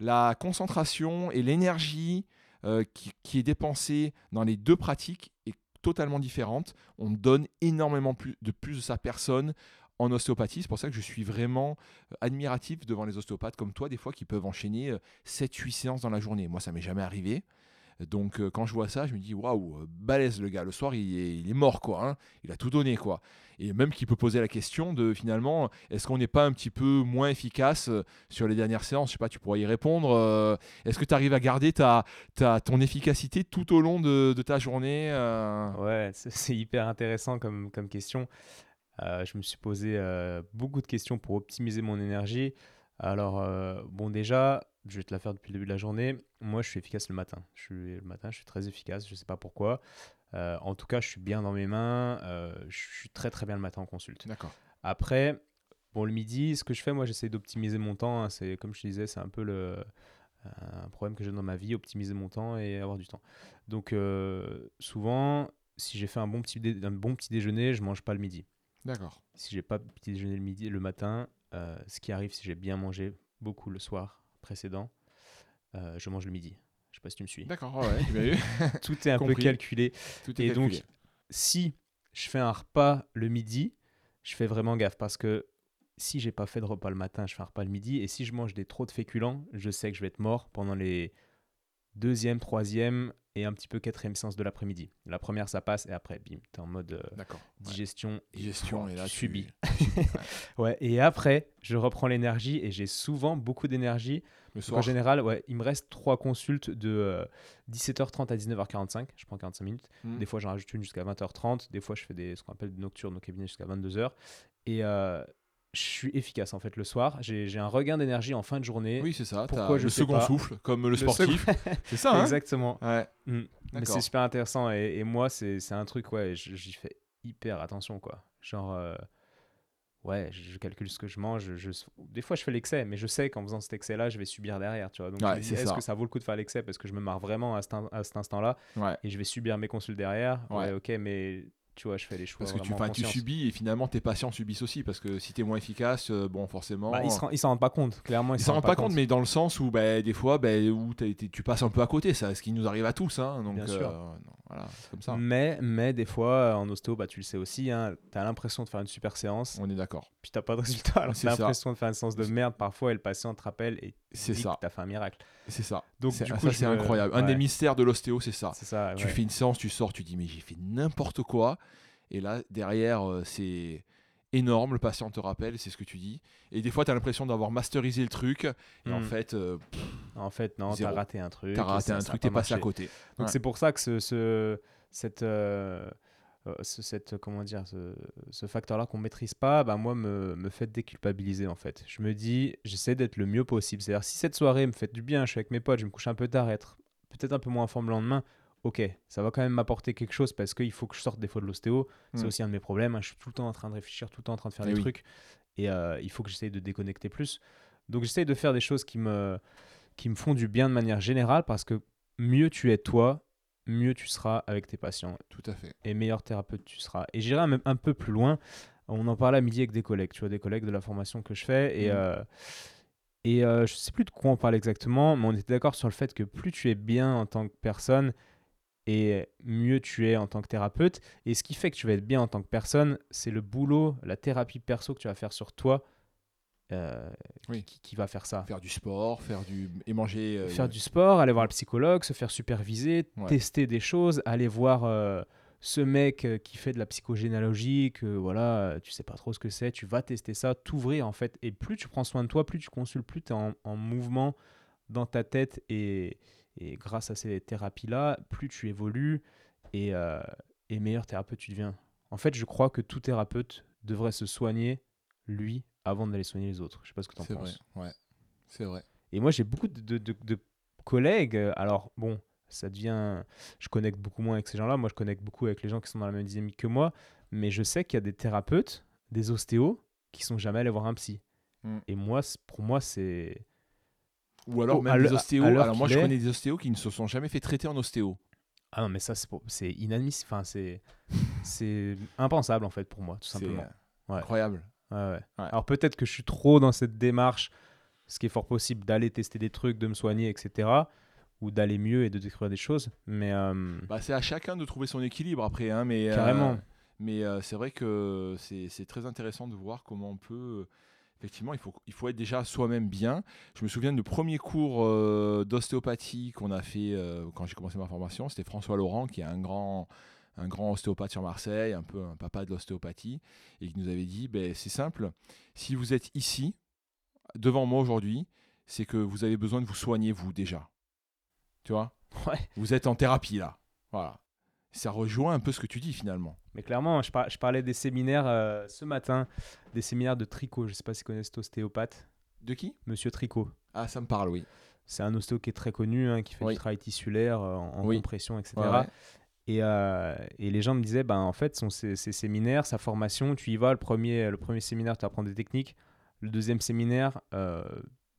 Speaker 1: la concentration et l'énergie euh, qui, est dépensée dans les deux pratiques est totalement différente. On donne énormément plus de plus de sa personne en ostéopathie. C'est pour ça que je suis vraiment euh, admiratif devant les ostéopathes comme toi, des fois, qui peuvent enchaîner 7-8 euh, séances dans la journée. Moi, ça m'est jamais arrivé. Donc quand je vois ça, je me dis waouh, balèze le gars. Le soir, il est, mort quoi. Hein. Il a tout donné quoi et même qui peut poser la question de finalement, est-ce qu'on n'est pas un petit peu moins efficace euh, sur les dernières séances? Je sais pas, tu pourrais y répondre. Euh, est-ce que tu arrives à garder ta, ta, ton efficacité tout au long de, de ta journée
Speaker 2: euh? Ouais, c'est hyper intéressant comme, comme question. je me suis posé beaucoup de questions pour optimiser mon énergie. Alors, bon, déjà, je vais te la faire depuis le début de la journée. Moi, je suis efficace le matin. Je suis, le matin, je suis très efficace. Je ne sais pas pourquoi. Euh, en tout cas, je suis bien dans mes mains. Euh, je suis très très bien le matin en consulte.
Speaker 1: D'accord.
Speaker 2: Après, bon, le midi, ce que je fais, moi, j'essaie d'optimiser mon temps. Hein. c'est comme je te disais, c'est un peu le, euh, un problème que j'ai dans ma vie, optimiser mon temps et avoir du temps. Donc, souvent, si j'ai fait un bon petit, un bon petit déjeuner, je mange pas le midi.
Speaker 1: D'accord.
Speaker 2: Si j'ai pas petit déjeuner le midi, le matin, ce qui arrive si j'ai bien mangé beaucoup le soir précédent, je mange le midi. Je sais pas si tu me suis.
Speaker 1: D'accord, ouais,
Speaker 2: Tout est un peu calculé. Tout est et donc, si je fais un repas le midi, je fais vraiment gaffe parce que si j'ai pas fait de repas le matin, je fais un repas le midi. Et si je mange des trop de féculents, je sais que je vais être mort pendant les deuxième, troisième et un petit peu quatrième séance de l'après-midi. La première, ça passe et après, bim, tu es en mode euh, digestion.
Speaker 1: Digestion, et, là, tu
Speaker 2: subis. ouais, et après, je reprends l'énergie et j'ai souvent beaucoup d'énergie. En général, ouais, il me reste trois consultes de 17h30 euh, à 19h45. Je prends 45 minutes. Hmm. Des fois, j'en rajoute une jusqu'à 20h30. Des fois, je fais des, ce qu'on appelle des nocturnes au cabinet jusqu'à 22h. Et euh, je suis efficace en fait le soir. J'ai un regain d'énergie en fin de journée.
Speaker 1: Oui, c'est ça. Pourquoi je le second souffle, comme le, sportif. c'est ça. Hein
Speaker 2: Exactement.
Speaker 1: Ouais.
Speaker 2: Mm. Mais c'est super intéressant et, et moi c'est un truc ouais, j'y fais hyper attention quoi. Genre euh, ouais, je, calcule ce que je mange. Je, des fois je fais l'excès, mais je sais qu'en faisant cet excès-là, je vais subir derrière. Tu vois. Donc est-ce que ça vaut le coup de faire l'excès parce que je me marre vraiment à cet, instant-là et je vais subir mes consultes derrière? Ouais. ok, mais Tu vois, je fais les choix.
Speaker 1: Parce que tu, tu subis et finalement tes patients subissent aussi parce que si tu es moins efficace, euh, bon forcément.
Speaker 2: Bah, ils s'en ils s'en rendent pas compte, clairement.
Speaker 1: Ils s'en rendent pas compte, mais dans le sens où bah, des fois, bah, où t'as été- tu passes un peu à côté, ça, ce qui nous arrive à tous. Hein, donc,
Speaker 2: Bien sûr.
Speaker 1: euh, non, voilà, c'est comme ça.
Speaker 2: Mais, mais des fois, en ostéo, bah, tu le sais aussi, hein, tu as l'impression de faire une super séance,
Speaker 1: On est d'accord.
Speaker 2: puis t'as pas de résultat. Alors
Speaker 1: C'est
Speaker 2: t'as l'impression de faire une séance de merde parfois, et le patient te rappelle et
Speaker 1: C'est ça.
Speaker 2: t'as fait un miracle.
Speaker 1: C'est ça.
Speaker 2: Donc,
Speaker 1: C'est-
Speaker 2: du
Speaker 1: ça,
Speaker 2: coup,
Speaker 1: c'est incroyable. Un des mystères de l'ostéo, c'est ça.
Speaker 2: C'est ça.
Speaker 1: Tu fais une séance, tu sors, tu dis mais j'ai fait n'importe quoi. Et là, derrière, euh, c'est énorme. Le patient te rappelle, c'est ce que tu dis. Et des fois, tu as l'impression d'avoir masterisé le truc. Et en
Speaker 2: Mm.
Speaker 1: fait, euh,
Speaker 2: En fait, non, t'as raté un truc.
Speaker 1: tu as
Speaker 2: et
Speaker 1: raté un truc, t'es passé à côté.
Speaker 2: Donc
Speaker 1: Ouais.
Speaker 2: c'est pour ça que ce, ce- cette, euh, euh, ce- cette, comment dire, ce, ce facteur-là qu'on maîtrise pas, bah moi me, me fait déculpabiliser en fait. Je me dis, j'essaie d'être le mieux possible. C'est-à-dire si cette soirée me fait du bien, je suis avec mes potes, je me couche un peu tard, être peut-être un peu moins en forme le lendemain. Ok, ça va quand même m'apporter quelque chose parce qu'il faut que je sorte des fois de l'ostéo. C'est
Speaker 1: Mm.
Speaker 2: aussi un de mes problèmes. hein. Je suis tout le temps en train de réfléchir, tout le temps en train de faire
Speaker 1: Eh
Speaker 2: des
Speaker 1: oui.
Speaker 2: trucs. Et euh, il faut que j'essaye de déconnecter plus. Donc j'essaye de faire des choses qui me, qui me font du bien de manière générale parce que mieux tu es toi, mieux tu seras avec tes patients
Speaker 1: Tout à fait.
Speaker 2: et meilleur thérapeute tu seras. Et j'irai même un peu plus loin. On en parlait à midi avec des collègues, tu vois, des collègues de la formation que je fais. Et,
Speaker 1: Mhm.
Speaker 2: euh, et euh, je sais plus de quoi on parle exactement, mais on était d'accord sur le fait que plus tu es bien en tant que personne, et mieux tu es en tant que thérapeute. Et ce qui fait que tu vas être bien en tant que personne, c'est le boulot, la thérapie perso que tu vas faire sur toi euh,
Speaker 1: Oui.
Speaker 2: qui, qui va faire ça.
Speaker 1: Faire du sport, faire du et manger. euh,
Speaker 2: Faire du sport, aller voir le psychologue, se faire superviser,
Speaker 1: Ouais.
Speaker 2: tester des choses, aller voir euh, ce mec qui fait de la psychogénéalogie, que voilà, tu sais pas trop ce que c'est, tu vas tester ça, t'ouvrir en fait. Et plus tu prends soin de toi, plus tu consultes, plus tu es en, en mouvement dans ta tête et, et grâce à ces thérapies-là, plus tu évolues et, euh, et meilleur thérapeute tu deviens. En fait, je crois que tout thérapeute devrait se soigner, lui, avant d'aller soigner les autres. Je sais pas ce que tu en
Speaker 1: C'est vrai.
Speaker 2: penses.
Speaker 1: Ouais. C'est vrai.
Speaker 2: Et moi, j'ai beaucoup de, de- de- de collègues. euh, Alors, bon, ça devient. Je connecte beaucoup moins avec ces gens-là. Moi, je connecte beaucoup avec les gens qui sont dans la même dynamique que moi. Mais je sais qu'il y a des thérapeutes, des ostéos, qui sont jamais allés voir un psy.
Speaker 1: Mm.
Speaker 2: Et moi, pour moi, c'est.
Speaker 1: Ou alors
Speaker 2: Oh,
Speaker 1: même des ostéos. Alors moi, je
Speaker 2: est-
Speaker 1: connais des ostéos qui ne se sont jamais fait traiter en ostéo.
Speaker 2: Ah non, mais ça, c'est pour- c'est inadmissible. Enfin, c'est. C'est impensable, en fait, pour moi, tout
Speaker 1: C'est
Speaker 2: simplement.
Speaker 1: euh,
Speaker 2: Ouais.
Speaker 1: incroyable.
Speaker 2: Ouais, ouais.
Speaker 1: Ouais.
Speaker 2: Alors peut-être que je suis trop dans cette démarche, ce qui est fort possible d'aller tester des trucs, de me soigner, etc. Ou d'aller mieux et de découvrir des choses. Mais euh,
Speaker 1: Bah, c'est à chacun de trouver son équilibre après, hein, mais euh,
Speaker 2: Carrément.
Speaker 1: mais euh, c'est vrai que c'est c'est très intéressant de voir comment on peut. Effectivement, il faut, il faut être déjà soi-même bien. Je me souviens du premier cours euh, d'ostéopathie qu'on a fait euh, quand j'ai commencé ma formation. C'était François Laurent, qui est un grand, un grand ostéopathe sur Marseille, un peu un papa de l'ostéopathie, et qui nous avait dit ben, c'est simple, si vous êtes ici, devant moi aujourd'hui, c'est que vous avez besoin de vous soigner, vous déjà. Tu vois?
Speaker 2: Ouais.
Speaker 1: vous êtes en thérapie là. Voilà. Ça rejoint un peu ce que tu dis finalement.
Speaker 2: Mais clairement, je, par- je parlais des séminaires euh, ce matin, des séminaires de Tricot. Je sais pas si vous connaissez cet ostéopathe,
Speaker 1: De qui?
Speaker 2: Monsieur Tricot.
Speaker 1: Ah, ça me parle, oui.
Speaker 2: C'est un ostéo qui est très connu, hein, qui fait
Speaker 1: Oui.
Speaker 2: du travail tissulaire euh, en,
Speaker 1: Oui.
Speaker 2: compression, etc.
Speaker 1: Ouais, ouais.
Speaker 2: Et, euh, et les gens me disaient, ben, en fait, son, ces séminaires, sa formation, tu y vas, le premier, le premier séminaire, tu apprends des techniques. Le deuxième séminaire,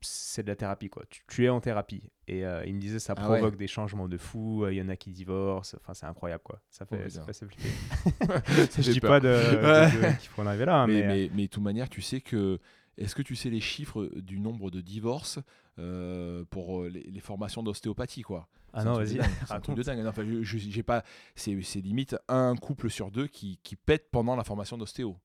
Speaker 2: c'est de la thérapie. Quoi. Tu, tu es en thérapie. Et euh, il me disait, ça
Speaker 1: Ah
Speaker 2: provoque
Speaker 1: ouais.
Speaker 2: des changements de fou. Il y en a qui divorcent. Enfin, c'est incroyable. Quoi. Ça fait,
Speaker 1: Oh,
Speaker 2: ça fait.
Speaker 1: Ça
Speaker 2: Je
Speaker 1: fait
Speaker 2: dis
Speaker 1: peur.
Speaker 2: pas de, de- qu'il faut en arriver là.
Speaker 1: mais,
Speaker 2: mais,
Speaker 1: mais, mais de toute manière, tu sais que. Est-ce que tu sais les chiffres du nombre de divorces euh, pour euh, les, les formations d'ostéopathie quoi?
Speaker 2: Ah non, vas-y.
Speaker 1: C'est un truc de dingue. Non, enfin, je- je- j'ai pas. C'est c'est limite un couple sur deux qui, qui pète pendant la formation d'ostéo.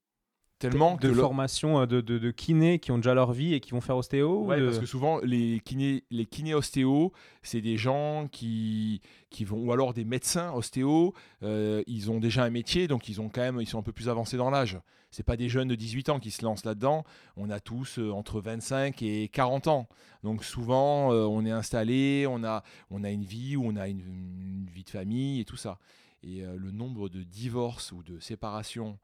Speaker 1: Tellement
Speaker 2: de
Speaker 1: que
Speaker 2: formation euh, de, de, de kinés qui ont déjà leur vie et qui vont faire ostéo ou
Speaker 1: Ouais,
Speaker 2: de-
Speaker 1: parce que souvent les kinés, les kinés ostéo, c'est des gens qui, qui vont, ou alors des médecins ostéo, euh, ils ont déjà un métier, donc ils ont quand même, ils sont un peu plus avancés dans l'âge. C'est pas des jeunes de 18 ans qui se lancent là-dedans. On a tous euh, entre 25 et 40 ans. Donc souvent, euh, on est installé, on a, on a une vie où on a une, une vie de famille et tout ça. Et le nombre de divorces ou de séparations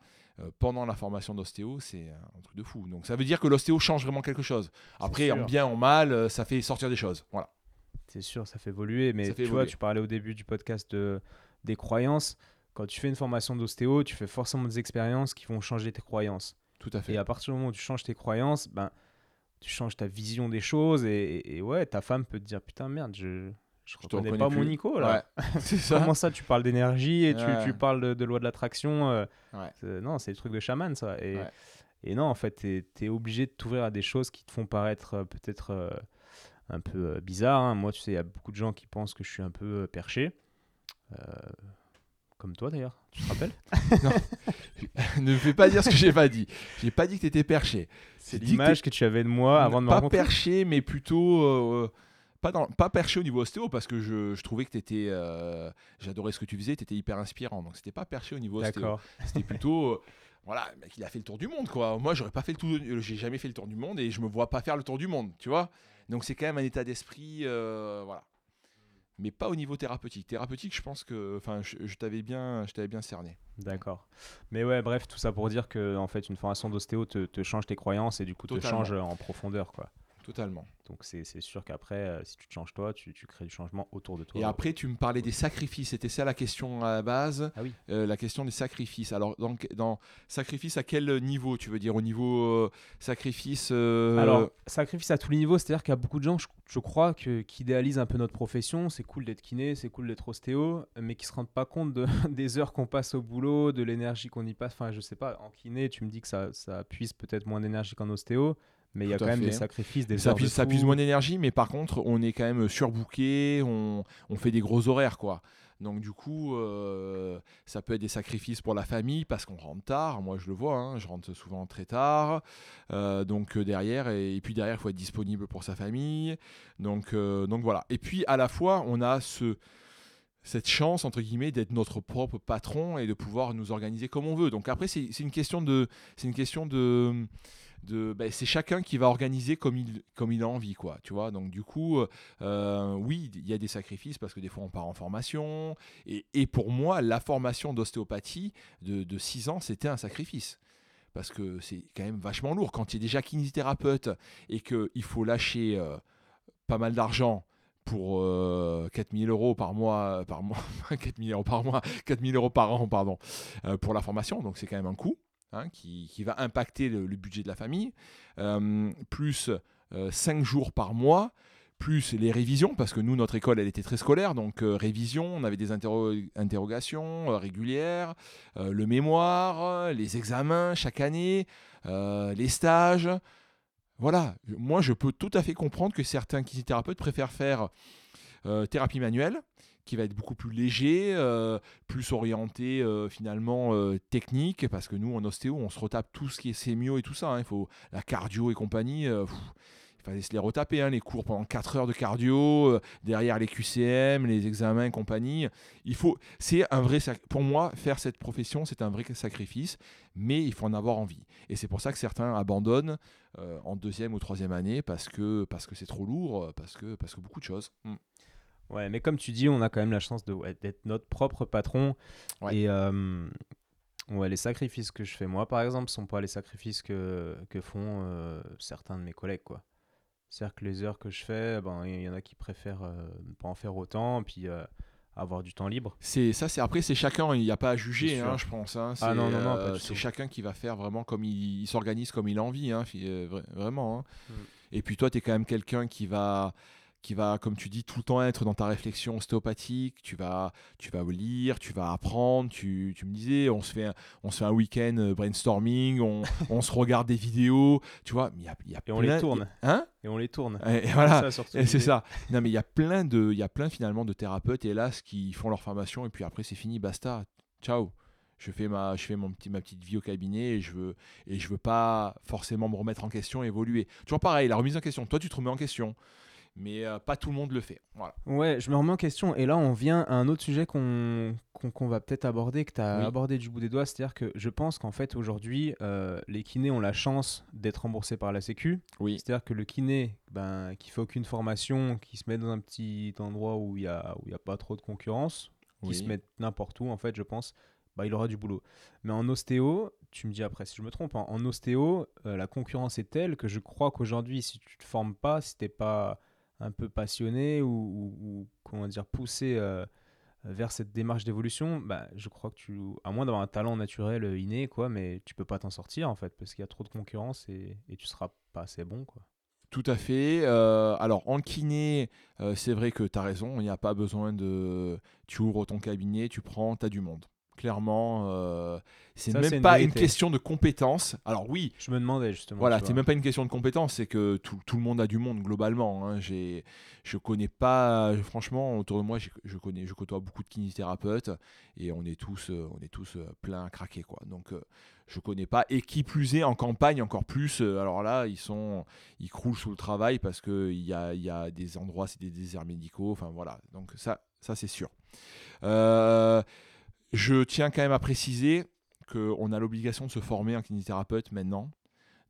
Speaker 1: pendant la formation d'ostéo, c'est un truc de fou. Donc ça veut dire que l'ostéo change vraiment quelque chose. Après, en bien, en mal, euh, ça fait sortir des choses. Voilà.
Speaker 2: C'est sûr, ça fait évoluer, mais
Speaker 1: fait
Speaker 2: tu vois, tu parlais au début du podcast de, des croyances. Quand tu fais une formation d'ostéo, tu fais forcément des expériences qui vont changer tes croyances.
Speaker 1: Tout à fait.
Speaker 2: Et à partir du moment où tu changes tes croyances, ben, tu changes ta vision des choses. Et ouais, ta femme peut te dire Putain, merde, je je
Speaker 1: te
Speaker 2: reconnais
Speaker 1: reconnais
Speaker 2: pas mon. Nico là.
Speaker 1: Ouais, c'est ça.
Speaker 2: Comment ça, tu parles d'énergie et tu,
Speaker 1: Ouais.
Speaker 2: tu parles de, de loi de l'attraction euh,
Speaker 1: Ouais.
Speaker 2: Non, c'est des trucs de chaman ça. Et, non, en fait, tu es, obligé de t'ouvrir à des choses qui te font paraître euh, peut-être euh, un peu bizarres. hein. Moi, tu sais, il y a beaucoup de gens qui pensent que je suis un peu perché. Comme toi d'ailleurs, tu te rappelles?
Speaker 1: Ne me fais pas dire ce que j'ai pas dit. J'ai pas dit que tu étais perché.
Speaker 2: C'est l'image que tu avais de moi avant de me
Speaker 1: pas
Speaker 2: rencontrer.
Speaker 1: perché, mais plutôt pas, dans, pas perché au niveau ostéo parce que je, je trouvais que tu étais. J'adorais ce que tu faisais, tu étais hyper inspirant. Donc c'était pas perché au niveau ostéo. C'était plutôt. euh, voilà, mec, il a fait le tour du monde, quoi. Moi, j'aurais pas fait le tour. de- J'ai jamais fait le tour du monde et je me vois pas faire le tour du monde, tu vois. Donc c'est quand même un état d'esprit, euh, voilà. Mais pas au niveau thérapeutique. Thérapeutique, je pense que, enfin, je, je t'avais bien, je t'avais bien cerné.
Speaker 2: D'accord. Mais ouais, bref, tout ça pour dire que en fait, une formation d'ostéo te, te change tes croyances et du coup te change en profondeur, quoi.
Speaker 1: Totalement.
Speaker 2: Donc c'est sûr qu'après, euh, si tu te changes toi, tu, tu crées du changement autour de toi.
Speaker 1: Et après, tu me parlais des sacrifices. C'était ça la question à la base.
Speaker 2: Ah oui.
Speaker 1: Euh, la question des sacrifices. Alors, dans, dans sacrifice, à quel niveau Tu veux dire? Au niveau euh, sacrifice euh,
Speaker 2: Alors, sacrifice à tous les niveaux, c'est-à-dire qu'il y a beaucoup de gens, je, je crois, que, qui idéalisent un peu notre profession. C'est cool d'être kiné, c'est cool d'être ostéo, mais qui se rendent pas compte de- des heures qu'on passe au boulot, de l'énergie qu'on y passe. Enfin, je sais pas, en kiné, tu me dis que ça, ça puise peut-être moins d'énergie qu'en ostéo, mais il y a quand même des sacrifices, des
Speaker 1: ça
Speaker 2: de
Speaker 1: ça
Speaker 2: fou.
Speaker 1: puise moins d'énergie, mais par contre, on est quand même surbooké, on, on fait des gros horaires, quoi. Donc du coup, euh, ça peut être des sacrifices pour la famille parce qu'on rentre tard. Moi, je le vois, hein, je rentre souvent très tard. Euh, donc euh, derrière, et, et puis derrière, il faut être disponible pour sa famille. Donc, donc voilà. Et puis à la fois, on a ce cette chance entre guillemets d'être notre propre patron et de pouvoir nous organiser comme on veut. Donc après, c'est c'est une question de, c'est une question de de, ben, c'est chacun qui va organiser comme il, a envie, quoi, tu vois. Donc du coup, euh, oui, il y a des sacrifices parce que des fois on part en formation. Et, pour moi, la formation d'ostéopathie de, 6 ans, c'était un sacrifice. Parce que c'est quand même vachement lourd. Quand tu es déjà kinésithérapeute et qu'il faut lâcher euh, pas mal d'argent pour euh, 4000 euros par mois, par mois 4000 euros par mois, 4000 euros par an, pardon, euh, pour la formation, donc c'est quand même un coût hein, qui, va impacter le, budget de la famille, euh, plus 5 jours par mois, plus les révisions, parce que nous, notre école, elle était très scolaire, donc euh, révision, on avait des interro- interrogations euh, régulières, euh, le mémoire, euh, les examens chaque année, euh, les stages. Voilà, moi je peux tout à fait comprendre que certains kinésithérapeutes préfèrent faire euh, thérapie manuelle, qui va être beaucoup plus léger, euh, plus orienté euh, finalement euh, technique, parce que nous en ostéo, on se retape tout ce qui est sémio et tout ça. hein. Il faut la cardio et compagnie. il fallait se les retaper, hein, les cours pendant 4 heures de cardio, derrière les QCM, les examens et compagnie. Il faut, c'est un vrai, pour moi, faire cette profession, c'est un vrai sacrifice, mais il faut en avoir envie. Et c'est pour ça que certains abandonnent en deuxième ou troisième année parce que parce que c'est trop lourd, parce que parce que beaucoup de choses. Mm.
Speaker 2: Ouais, mais comme tu dis, on a quand même la chance de, ouais, d'être notre propre patron.
Speaker 1: Ouais.
Speaker 2: Et euh, ouais, les sacrifices que je fais moi, par exemple, sont pas les sacrifices que, que font euh, certains de mes collègues. quoi. C'est-à-dire que les heures que je fais, ben, il y en a qui préfèrent euh, ne pas en faire autant, puis euh, avoir du temps libre.
Speaker 1: C'est ça, c'est après c'est chacun. Il n'y a pas à juger, hein, je pense. hein.
Speaker 2: Ah non, non, non,
Speaker 1: c'est chacun qui va faire vraiment comme il, il s'organise, comme il a envie, hein, vraiment. hein.
Speaker 2: Mm.
Speaker 1: Et puis toi, tu es quand même quelqu'un qui va qui va, comme tu dis, tout le temps être dans ta réflexion ostéopathique. Tu vas, tu vas lire, tu vas apprendre. Tu, tu me disais, on se fait un, on se fait un week-end euh, brainstorming, on, on se regarde des vidéos, tu vois. mais il y a, y a
Speaker 2: Et on
Speaker 1: plein-
Speaker 2: les tourne.
Speaker 1: Hein?
Speaker 2: Et on les tourne.
Speaker 1: et, et voilà. C'est ça. Non, mais il y a plein de, il y a plein finalement de thérapeutes, hélas, qui font leur formation et puis après c'est fini, basta, ciao. Je fais ma, je fais mon petit, ma petite vie au cabinet et je veux, et je veux pas forcément me remettre en question, évoluer. Toujours pareil, la remise en question. Toi, tu te remets en question, mais euh, pas tout le monde le fait. Voilà.
Speaker 2: Ouais, je me remets en question. Et là, on vient à un autre sujet qu'on qu'on va peut-être aborder, que tu as
Speaker 1: Oui.
Speaker 2: abordé du bout des doigts. C'est-à-dire que je pense qu'en fait, aujourd'hui, euh, les kinés ont la chance d'être remboursés par la Sécu.
Speaker 1: Oui.
Speaker 2: C'est-à-dire que le kiné ben, qui fait aucune formation, qui se met dans un petit endroit où il n'y a, où il y a pas trop de concurrence, qui se met n'importe où, en fait, je pense, bah, il aura du boulot. Mais en ostéo, tu me dis après si je me trompe, hein, en ostéo, euh, la concurrence est telle que je crois qu'aujourd'hui, si tu te formes pas, si tu pas un peu passionné ou, comment dire, poussé euh, vers cette démarche d'évolution, bah, je crois que tu, à moins d'avoir un talent naturel euh, inné, quoi, mais tu peux pas t'en sortir en fait, parce qu'il y a trop de concurrence et, et tu seras pas assez bon, quoi.
Speaker 1: Tout à fait. Euh, alors en kiné, c'est vrai que tu as raison, il n'y a pas besoin de... Tu ouvres ton cabinet, tu prends, tu as du monde. Clairement, euh, c'est même
Speaker 2: une
Speaker 1: pas une question de compétence. Alors oui,
Speaker 2: Je me demandais justement.
Speaker 1: voilà, c'est même pas une question de compétence, c'est que tout, tout le monde a du monde globalement. Hein. J'ai, je connais pas, franchement, autour de moi, je connais, je côtoie beaucoup de kinésithérapeutes et on est tous, euh, on est tous euh, pleins à craquer quoi. Donc je connais pas. Et qui plus est en campagne encore plus. alors là, ils sont, ils croulent sous le travail parce que il y a, il y a des endroits, c'est des déserts médicaux. Enfin voilà. Donc ça, ça c'est sûr. Euh, je tiens quand même à préciser qu'on a l'obligation de se former en kinésithérapeute maintenant.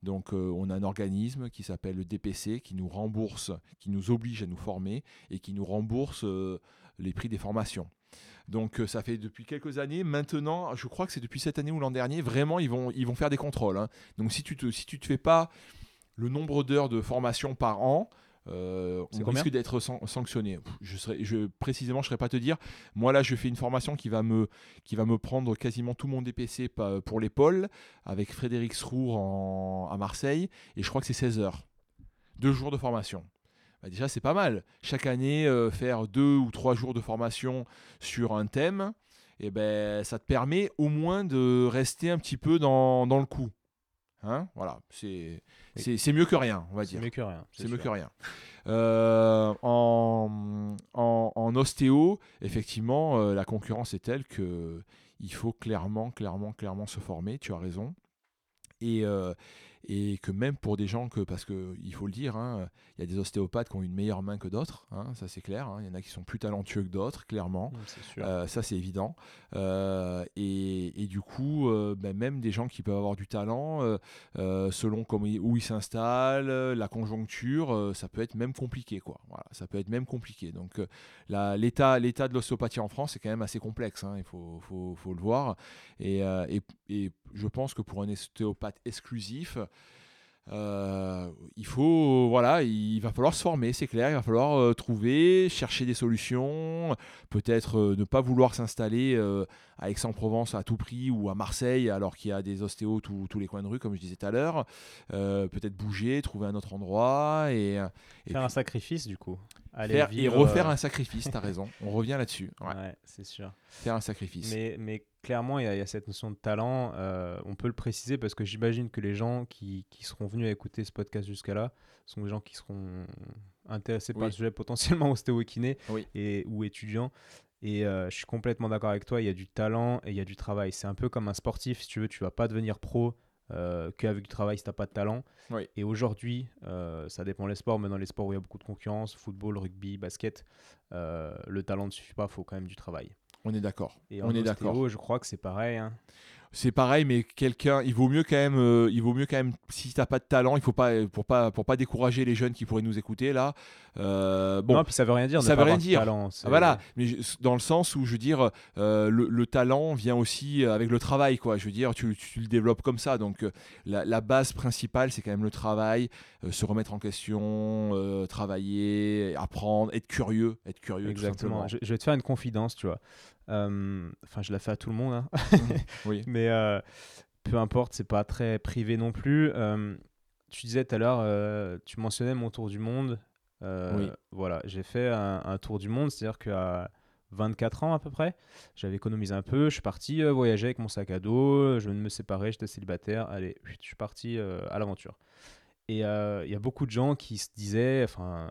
Speaker 1: Donc euh, on a un organisme qui s'appelle le DPC qui nous rembourse, qui nous oblige à nous former et qui nous rembourse euh, les prix des formations. Donc euh, ça fait depuis quelques années. Maintenant, je crois que c'est depuis cette année ou l'an dernier, vraiment ils vont, ils vont faire des contrôles. hein. Donc si tu te, si te fais pas le nombre d'heures de formation par an, euh, on risque d'être san- sanctionné. Je serais, je, précisément, je ne saurais pas te dire. Moi, là, je fais une formation qui va me, qui va me prendre quasiment tout mon DPC pour l'épaule avec Frédéric Srour en- à Marseille. Et je crois que c'est 16 heures. Deux jours de formation. Bah, déjà, c'est pas mal. Chaque année, euh, faire deux ou trois jours de formation sur un thème, et ben, ça te permet au moins de rester un petit peu dans, dans le coup. Hein voilà, c'est c'est- c'est mieux que rien, on va
Speaker 2: C'est
Speaker 1: dire.
Speaker 2: mieux que rien.
Speaker 1: C'est mieux que rien. Euh, en, en, en ostéo, effectivement, euh, la concurrence est telle que il faut clairement, clairement, clairement se former. Tu as raison. Et, euh, et que même pour des gens que, parce que il faut le dire, hein, il y a des ostéopathes qui ont une meilleure main que d'autres, hein, ça c'est clair. hein. Il y en a qui sont plus talentueux que d'autres, clairement.
Speaker 2: Mm, C'est.
Speaker 1: Euh, ça, c'est évident. Euh, et, et du coup, euh, ben, même des gens qui peuvent avoir du talent, selon comment où ils s'installent, la conjoncture, ça peut être même compliqué. Quoi. Voilà, ça peut être même compliqué. Donc, l'état, de l'ostéopathie en France est quand même assez complexe. il faut, faut- faut le voir. Et, et- et je pense que pour un ostéopathe exclusif, euh, il faut, voilà, il va falloir se former, c'est clair. Il va falloir euh, trouver, chercher des solutions, peut-être euh, ne pas vouloir s'installer à Aix-en-Provence à tout prix ou à Marseille alors qu'il y a des ostéos tous tous les coins de rue, comme je disais tout à l'heure. Peut-être bouger, trouver un autre endroit et, et
Speaker 2: Faire un sacrifice du coup.
Speaker 1: Faire- et refaire
Speaker 2: euh,
Speaker 1: un sacrifice. T'as raison. On revient là-dessus. Ouais,
Speaker 2: Ouais, c'est sûr.
Speaker 1: Faire un sacrifice.
Speaker 2: Mais, mais clairement, il y, a- il y a cette notion de talent. euh, on peut le préciser parce que j'imagine que les gens qui, qui seront venus à écouter ce podcast jusqu'à là sont des gens qui seront intéressés par le sujet potentiellement ostéo et kiné
Speaker 1: Oui.
Speaker 2: et, ou étudiants. Et euh, je suis complètement d'accord avec toi. Il y a du talent et il y a du travail. C'est un peu comme un sportif. Si tu veux, tu vas pas devenir pro euh, qu'avec du travail si t'as pas de talent.
Speaker 1: Oui.
Speaker 2: Et aujourd'hui, euh, ça dépend les sports, mais dans les sports où il y a beaucoup de concurrence, football, rugby, basket, euh, le talent ne suffit pas. Il faut quand même du travail.
Speaker 1: On est d'accord.
Speaker 2: Et
Speaker 1: On
Speaker 2: en
Speaker 1: est
Speaker 2: ostéo,
Speaker 1: d'accord.
Speaker 2: je crois que c'est pareil. hein.
Speaker 1: C'est pareil, mais quelqu'un, il vaut mieux quand même, euh, il vaut mieux quand même, si t'as pas de talent, il faut pas, pour pas, pour pas décourager les jeunes qui pourraient nous écouter là. euh, bon,
Speaker 2: non, puis ça veut rien dire.
Speaker 1: ça veut rien dire.
Speaker 2: talent,
Speaker 1: Ah, voilà, mais je- dans le sens où je veux dire, euh, le, le talent vient aussi euh, avec le travail, quoi. Je veux dire, tu, tu le développes comme ça. Donc, la, la base principale, c'est quand même le travail, se remettre en question, travailler, apprendre, être curieux, être curieux. tout
Speaker 2: Exactement.
Speaker 1: simplement.
Speaker 2: Je, je vais te faire une confidence, tu vois. Euh, Enfin, je la fais à tout le monde, hein.
Speaker 1: oui.
Speaker 2: mais euh, peu importe, c'est pas très privé non plus. Euh, tu disais tout à l'heure, tu mentionnais mon tour du monde.
Speaker 1: Oui.
Speaker 2: Voilà, j'ai fait un, un tour du monde, c'est-à-dire qu'à 24 ans à peu près, j'avais économisé un peu, je suis parti voyager avec mon sac à dos, je viens de me séparer, j'étais célibataire, allez, je suis parti à l'aventure. Et euh, il y a beaucoup de gens qui se disaient, enfin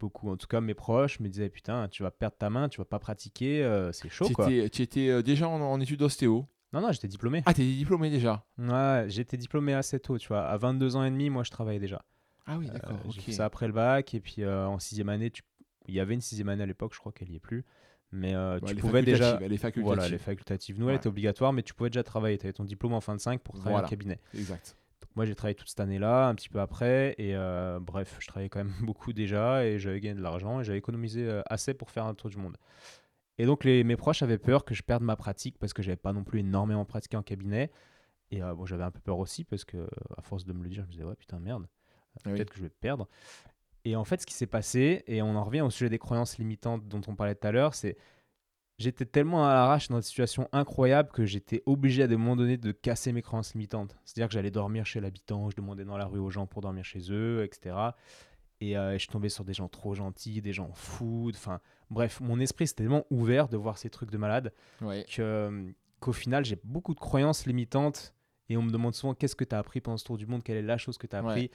Speaker 2: beaucoup en tout cas mes proches me disaient putain tu vas perdre ta main, tu vas pas pratiquer, euh, c'est chaud quoi.
Speaker 1: tu étais, euh, déjà en, en études d'ostéo.
Speaker 2: Non non j'étais diplômé.
Speaker 1: Ah, t'es diplômé déjà.
Speaker 2: Ouais, j'étais diplômé assez tôt, tu vois. À 22 ans et demi, moi, je travaillais déjà.
Speaker 1: Ah oui,
Speaker 2: Euh,
Speaker 1: d'accord.
Speaker 2: J'ai
Speaker 1: ok.
Speaker 2: fait ça après le bac. Et puis, euh, en sixième année, tu... il y avait une sixième année à l'époque, je crois qu'elle y est plus. Mais euh,
Speaker 1: Ouais,
Speaker 2: tu pouvais déjà...
Speaker 1: Les facultatives.
Speaker 2: Voilà, les facultatives. Nous, elle
Speaker 1: Ouais.
Speaker 2: était obligatoire, mais tu pouvais déjà travailler. Tu avais ton diplôme en fin de 5 pour travailler
Speaker 1: Voilà.
Speaker 2: en cabinet.
Speaker 1: Exact.
Speaker 2: Moi, j'ai travaillé toute cette année-là, un petit peu après. Et euh, bref, je travaillais quand même beaucoup déjà. Et j'avais gagné de l'argent. Et j'avais économisé euh, assez pour faire un tour du monde. Et donc, les, mes proches avaient peur que je perde ma pratique parce que j'avais pas non plus énormément pratiqué en cabinet. Et euh, bon, j'avais un peu peur aussi parce que, à force de me le dire, je me disais, ouais, putain, merde,
Speaker 1: Ah oui.
Speaker 2: peut-être que je vais perdre. Et en fait, ce qui s'est passé, et on en revient au sujet des croyances limitantes dont on parlait tout à l'heure, c'est j'étais tellement à l'arrache dans une situation incroyable que j'étais obligé à des moments donnés de casser mes croyances limitantes. C'est-à-dire que j'allais dormir chez l'habitant, je demandais dans la rue aux gens pour dormir chez eux, etc. Et euh, je tombais sur des gens trop gentils, des gens fous. Enfin, bref, mon esprit c'était tellement ouvert de voir ces trucs de malade
Speaker 1: Ouais.
Speaker 2: que, euh, qu'au final, j'ai beaucoup de croyances limitantes. Et on me demande souvent qu'est-ce que tu as appris pendant ce tour du monde, quelle est la chose que tu as
Speaker 1: Ouais.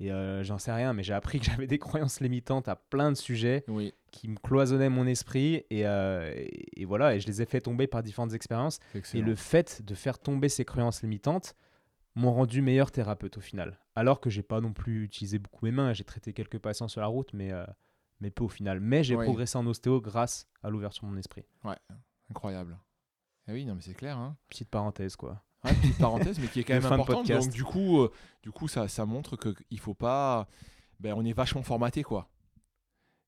Speaker 2: Et euh, j'en sais rien, mais j'ai appris que j'avais des croyances limitantes à plein de sujets
Speaker 1: Oui,
Speaker 2: qui me cloisonnaient mon esprit. Et, euh, et, et voilà, et je les ai fait tomber par différentes expériences. Et le fait de faire tomber ces croyances limitantes m'ont rendu meilleur thérapeute au final. Alors que j'ai pas non plus utilisé beaucoup mes mains, j'ai traité quelques patients sur la route, mais, euh, mais peu au final. Mais j'ai
Speaker 1: Oui.
Speaker 2: progressé en ostéo grâce à l'ouverture de mon esprit.
Speaker 1: Incroyable. Eh oui, non, mais c'est clair. Hein.
Speaker 2: Petite parenthèse, quoi.
Speaker 1: Ouais, petite parenthèse, mais qui est quand même importante. Donc du coup, euh, du coup, ça, ça montre que il faut pas. Ben, on est vachement formaté, quoi.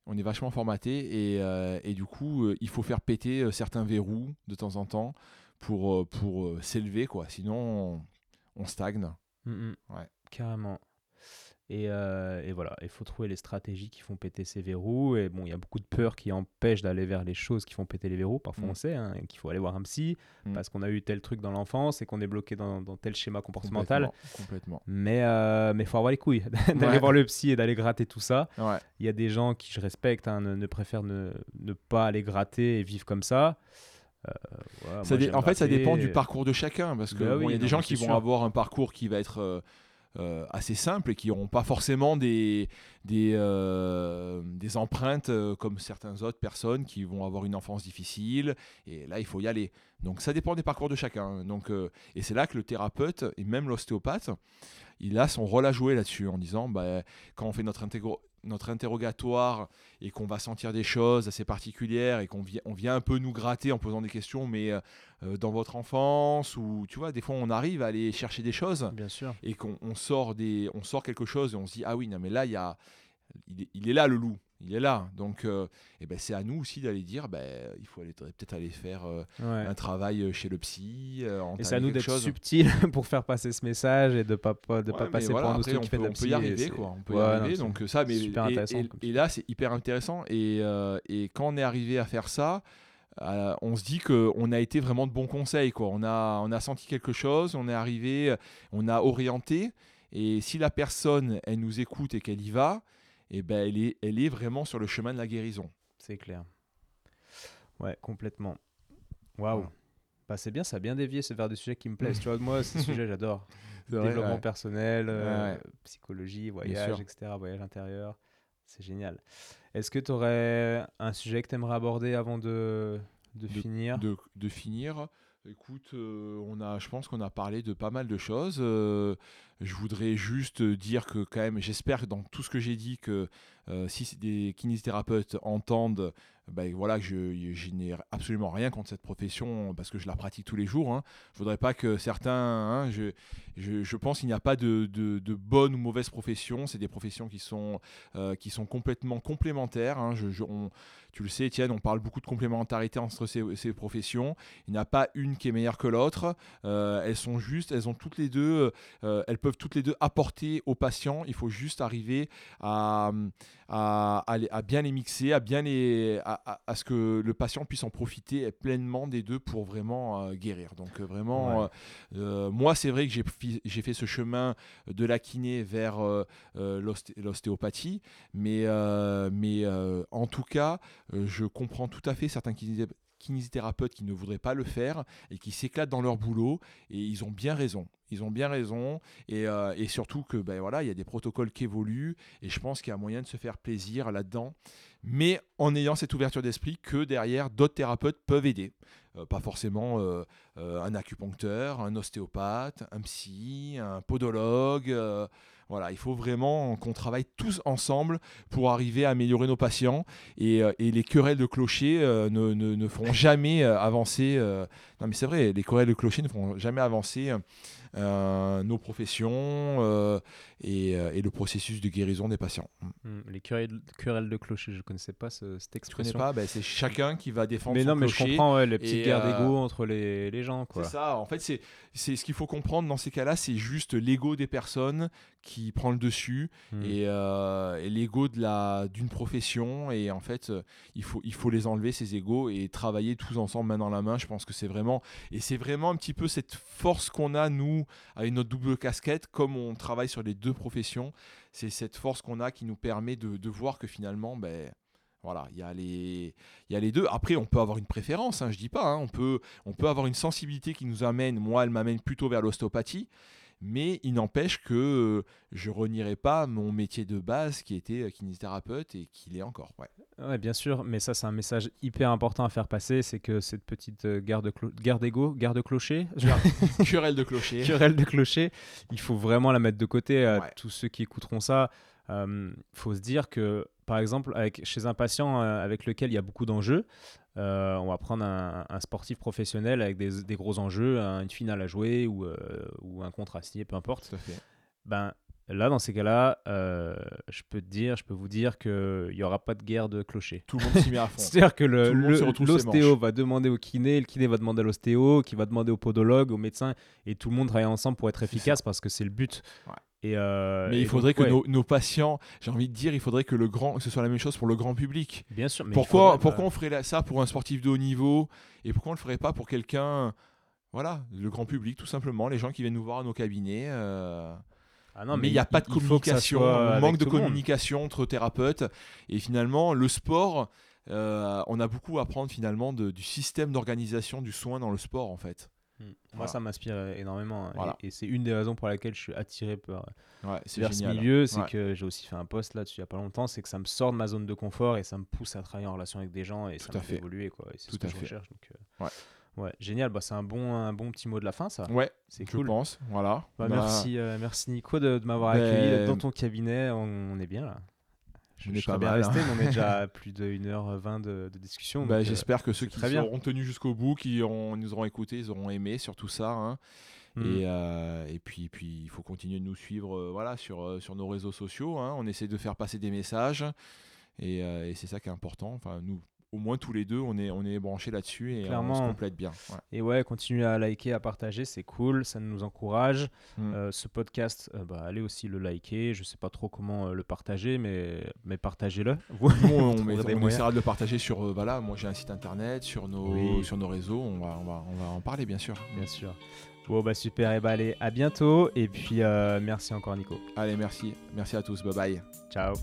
Speaker 1: On est vachement formaté et, euh, et du coup, euh, il faut faire péter certains verrous de temps en temps pour pour s'élever, quoi. Sinon, on, on stagne.
Speaker 2: Mm, mm.
Speaker 1: Ouais.
Speaker 2: Carrément. Et, euh, et voilà, il faut trouver les stratégies qui font péter ces verrous. Et bon, il y a beaucoup de peurs qui empêchent d'aller vers les choses qui font péter les verrous. Parfois,
Speaker 1: Mm.
Speaker 2: on sait hein, qu'il faut aller voir un psy
Speaker 1: Mm.
Speaker 2: parce qu'on a eu tel truc dans l'enfance et qu'on est bloqué dans, dans tel schéma comportemental.
Speaker 1: Complètement. complètement.
Speaker 2: Mais euh, mais faut avoir les couilles d'aller
Speaker 1: Ouais.
Speaker 2: voir le psy et d'aller gratter tout ça.
Speaker 1: Ouais.
Speaker 2: Il y a des gens qui je respecte, hein, ne, ne préfèrent ne, ne pas aller gratter et vivre comme ça. Euh,
Speaker 1: Ça
Speaker 2: moi,
Speaker 1: en fait, ça dépend du parcours de chacun. Parce que
Speaker 2: Bah
Speaker 1: bon, il
Speaker 2: oui,
Speaker 1: y a des gens qui vont avoir un parcours qui va être euh, assez simple et qui n'auront pas forcément des, des, euh, empreintes euh, comme certaines autres personnes qui vont avoir une enfance difficile. Et là, il faut y aller. Donc, ça dépend des parcours de chacun. Donc, euh, et c'est là que le thérapeute et même l'ostéopathe, il a son rôle à jouer là-dessus en disant bah, quand on fait notre notre interrogatoire et qu'on va sentir des choses assez particulières et qu'on on vient un peu nous gratter en posant des questions, mais euh, euh, dans votre enfance ou tu vois, des fois on arrive à aller chercher des choses
Speaker 2: Bien sûr.
Speaker 1: et qu'on on sort des, on sort quelque chose et on se dit ah oui non mais là il y a, il est, il est là le loup, il est là. Donc euh, eh ben c'est à nous aussi d'aller dire ben il faut aller peut-être aller faire euh,
Speaker 2: Ouais.
Speaker 1: un travail chez le psy. euh,
Speaker 2: Et c'est à nous d'être subtil pour faire passer ce message et de pas, de
Speaker 1: Ouais,
Speaker 2: pas passer
Speaker 1: voilà,
Speaker 2: pour un
Speaker 1: après, on
Speaker 2: qui fait
Speaker 1: peut,
Speaker 2: de la
Speaker 1: on peut y arriver quoi on peut
Speaker 2: Ouais,
Speaker 1: y
Speaker 2: non,
Speaker 1: arriver
Speaker 2: c'est
Speaker 1: donc ça mais
Speaker 2: super
Speaker 1: et-
Speaker 2: intéressant
Speaker 1: et, là c'est hyper intéressant et, euh, et quand on est arrivé à faire ça euh, on se dit que on a été vraiment de bons conseils quoi on a on a senti quelque chose on est arrivé on a orienté et si la personne elle nous écoute et qu'elle y va et ben elle est elle est vraiment sur le chemin de la guérison
Speaker 2: C'est clair. Ouais, complètement. Waouh. Bah, c'est bien, ça a bien dévié, c'est vers des sujets qui me plaisent. tu vois, moi, ces sujets, j'adore.
Speaker 1: Vrai,
Speaker 2: Développement
Speaker 1: ouais.
Speaker 2: personnel, euh,
Speaker 1: Ouais, ouais.
Speaker 2: psychologie, voyage, etc., voyage intérieur. C'est génial. Est-ce que tu aurais un sujet que tu aimerais aborder avant de, de, finir?
Speaker 1: de, de finir? Écoute, euh, on a, je pense qu'on a parlé de pas mal de choses. Euh, je voudrais juste dire que quand même, j'espère que dans tout ce que j'ai dit, que euh, si des kinésithérapeutes entendent, ben voilà, je, n'ai absolument rien contre cette profession parce que je la pratique tous les jours. Hein. Je voudrais pas que certains, hein, je, je, pense qu'il n'y a pas de, de, bonne ou mauvaise profession. C'est des professions qui sont, euh, qui sont complètement complémentaires. hein. Tu le sais, Étienne, on parle beaucoup de complémentarité entre ces, professions. Il n'y a pas une qui est meilleure que l'autre. Euh, elles sont juste, elles ont toutes les deux, elles peuvent toutes les deux apporter aux patients. Il faut juste arriver à, à, à les- à bien les mixer, à bien les, à, ce que le patient puisse en profiter pleinement des deux pour vraiment euh, guérir. Donc euh, vraiment,
Speaker 2: Ouais.
Speaker 1: euh, moi c'est vrai que j'ai fait ce chemin de la kiné vers l'osté- l'ostéopathie, mais, mais en tout cas, je comprends tout à fait certains kinésithé- kinésithérapeutes qui ne voudraient pas le faire et qui s'éclatent dans leur boulot et ils ont bien raison. Ils ont bien raison et, euh, et surtout que ben voilà, il y a des protocoles qui évoluent et je pense qu'il y a moyen de se faire plaisir là-dedans, mais en ayant cette ouverture d'esprit que derrière d'autres thérapeutes peuvent aider. Euh, pas forcément euh, un acupuncteur, un ostéopathe, un psy, un podologue. Voilà, il faut vraiment qu'on travaille tous ensemble pour arriver à améliorer nos patients et, euh, les querelles de clocher euh, ne, ne, ne feront jamais euh, avancer. non mais c'est vrai, les querelles de clocher ne feront jamais avancer nos professions euh, et, euh, et le processus de guérison des patients.
Speaker 2: Hmm, Les querelles, querelles de clocher, je connaissais pas ce- cette
Speaker 1: Tu connais
Speaker 2: expression.
Speaker 1: pas Ben, C'est chacun qui va défendre
Speaker 2: mais
Speaker 1: son
Speaker 2: non, mais je comprends ouais, les petites
Speaker 1: et,
Speaker 2: guerres
Speaker 1: euh,
Speaker 2: d'ego entre les, les gens.
Speaker 1: C'est ça, en fait, c'est ce qu'il faut comprendre dans ces cas-là, c'est juste l'ego des personnes qui prend le dessus
Speaker 2: Hmm.
Speaker 1: et, euh, et l'ego de la d'une profession et en fait euh, il faut il faut les enlever ces égos et travailler tous ensemble main dans la main je pense que c'est vraiment et c'est vraiment un petit peu cette force qu'on a nous avec notre double casquette comme on travaille sur les deux professions c'est cette force qu'on a qui nous permet de, voir que finalement ben voilà, il y, a les, deux. Après, on peut avoir une préférence, hein, je dis pas. hein. on, peut, avoir une sensibilité qui nous amène, moi, elle m'amène plutôt vers l'ostéopathie. Mais il n'empêche que je renierai pas mon métier de base qui était euh, kinésithérapeute et qui l'est encore. Ouais,
Speaker 2: bien sûr, mais ça, c'est un message hyper important à faire passer c'est que cette petite euh, guerre de clo- guerre d'ego, guerre de clocher,
Speaker 1: Querelle de clocher.
Speaker 2: querelle de clocher, il faut vraiment la mettre de côté. à
Speaker 1: Ouais.
Speaker 2: Tous ceux qui écouteront ça, il faut se dire que, par exemple, avec, chez un patient euh, avec lequel il y a beaucoup d'enjeux, euh, on va prendre un, un sportif professionnel avec des, des gros enjeux, un- une finale à jouer ou, ou un contrat signé, peu importe.
Speaker 1: Tout à fait.
Speaker 2: Ben, là, dans ces cas-là, euh, je peux te dire, je peux vous dire qu'il n'y aura pas de guerre de clocher.
Speaker 1: Tout le monde s'y met à fond.
Speaker 2: C'est-à-dire que l'ostéo va demander au kiné, le kiné va demander à l'ostéo, qui va demander au podologue, au médecin, et tout le monde travaille ensemble pour être efficace parce que c'est le but.
Speaker 1: Ouais.
Speaker 2: Et, euh,
Speaker 1: Mais il faudrait
Speaker 2: donc,
Speaker 1: que
Speaker 2: ouais,
Speaker 1: nos, nos patients, j'ai envie de dire, il faudrait que le grand, que ce soit la même chose pour le grand public.
Speaker 2: Bien sûr. Mais
Speaker 1: pourquoi
Speaker 2: faudrait,
Speaker 1: pourquoi
Speaker 2: bah,
Speaker 1: on ferait ça pour un sportif de haut niveau et pourquoi on le ferait pas pour quelqu'un, voilà, le grand public tout simplement, les gens qui viennent nous voir à nos cabinets. euh,
Speaker 2: ah non,
Speaker 1: mais il n'y a pas de
Speaker 2: ça
Speaker 1: communication, manque de communication entre thérapeutes. Et finalement, le sport, euh, on a beaucoup à apprendre finalement de- du système d'organisation du soin dans le sport en fait.
Speaker 2: Hmm. Moi,
Speaker 1: Voilà.
Speaker 2: ça m'inspire énormément. hein.
Speaker 1: Voilà.
Speaker 2: Et, et c'est une des raisons pour laquelle je suis attiré par,
Speaker 1: Ouais, c'est
Speaker 2: vers
Speaker 1: génial.
Speaker 2: ce milieu. C'est
Speaker 1: Ouais.
Speaker 2: que j'ai aussi fait un post là-dessus il n'y a pas longtemps. C'est que ça me sort de ma zone de confort et ça me pousse à travailler en relation avec des gens et ça
Speaker 1: Tout à
Speaker 2: me fait
Speaker 1: fait.
Speaker 2: évoluer. C'est
Speaker 1: Tout
Speaker 2: ce que
Speaker 1: à
Speaker 2: je
Speaker 1: fait.
Speaker 2: recherche. Donc, euh,
Speaker 1: Ouais.
Speaker 2: Ouais, génial. Bah, c'est un bon, un bon petit mot de la fin, ça.
Speaker 1: Ouais,
Speaker 2: C'est
Speaker 1: je
Speaker 2: cool.
Speaker 1: pense. Voilà.
Speaker 2: Bah,
Speaker 1: Bah,
Speaker 2: merci, euh, merci Nico de, de m'avoir
Speaker 1: Ben,
Speaker 2: accueilli dans ton cabinet. On, on est bien là. Je, je serais
Speaker 1: pas
Speaker 2: bien
Speaker 1: mal,
Speaker 2: resté,
Speaker 1: hein.
Speaker 2: mais on est déjà à plus de 1h20 de, de discussion.
Speaker 1: bah,
Speaker 2: euh,
Speaker 1: J'espère que ceux qui seront tenus jusqu'au bout, qui auront- nous auront écoutés, ils auront aimé surtout ça. hein.
Speaker 2: hmm.
Speaker 1: Et, euh, et puis, puis, il faut continuer de nous suivre euh, voilà, sur, sur nos réseaux sociaux. hein. On essaie de faire passer des messages. Et, euh, et c'est ça qui est important. Enfin, nous, au moins tous les deux, on est, on est branchés là-dessus et on se
Speaker 2: Clairement.
Speaker 1: complète bien. Ouais.
Speaker 2: Et ouais, continuez à liker, à partager, c'est cool, ça nous encourage.
Speaker 1: Mm.
Speaker 2: Euh, ce podcast, euh, bah, allez aussi le liker. Je sais pas trop comment euh, le partager, mais, mais partagez-le.
Speaker 1: On, on
Speaker 2: moyens.
Speaker 1: essaiera de le partager sur. voilà, moi j'ai un site internet, sur nos,
Speaker 2: Oui.
Speaker 1: sur nos réseaux. On va, on, va, on va en parler, bien sûr.
Speaker 2: Bien sûr. Bon, bah super, et bah allez, à bientôt. Et puis, merci encore, Nico.
Speaker 1: Allez, merci. Merci à tous. Bye bye.
Speaker 2: Ciao.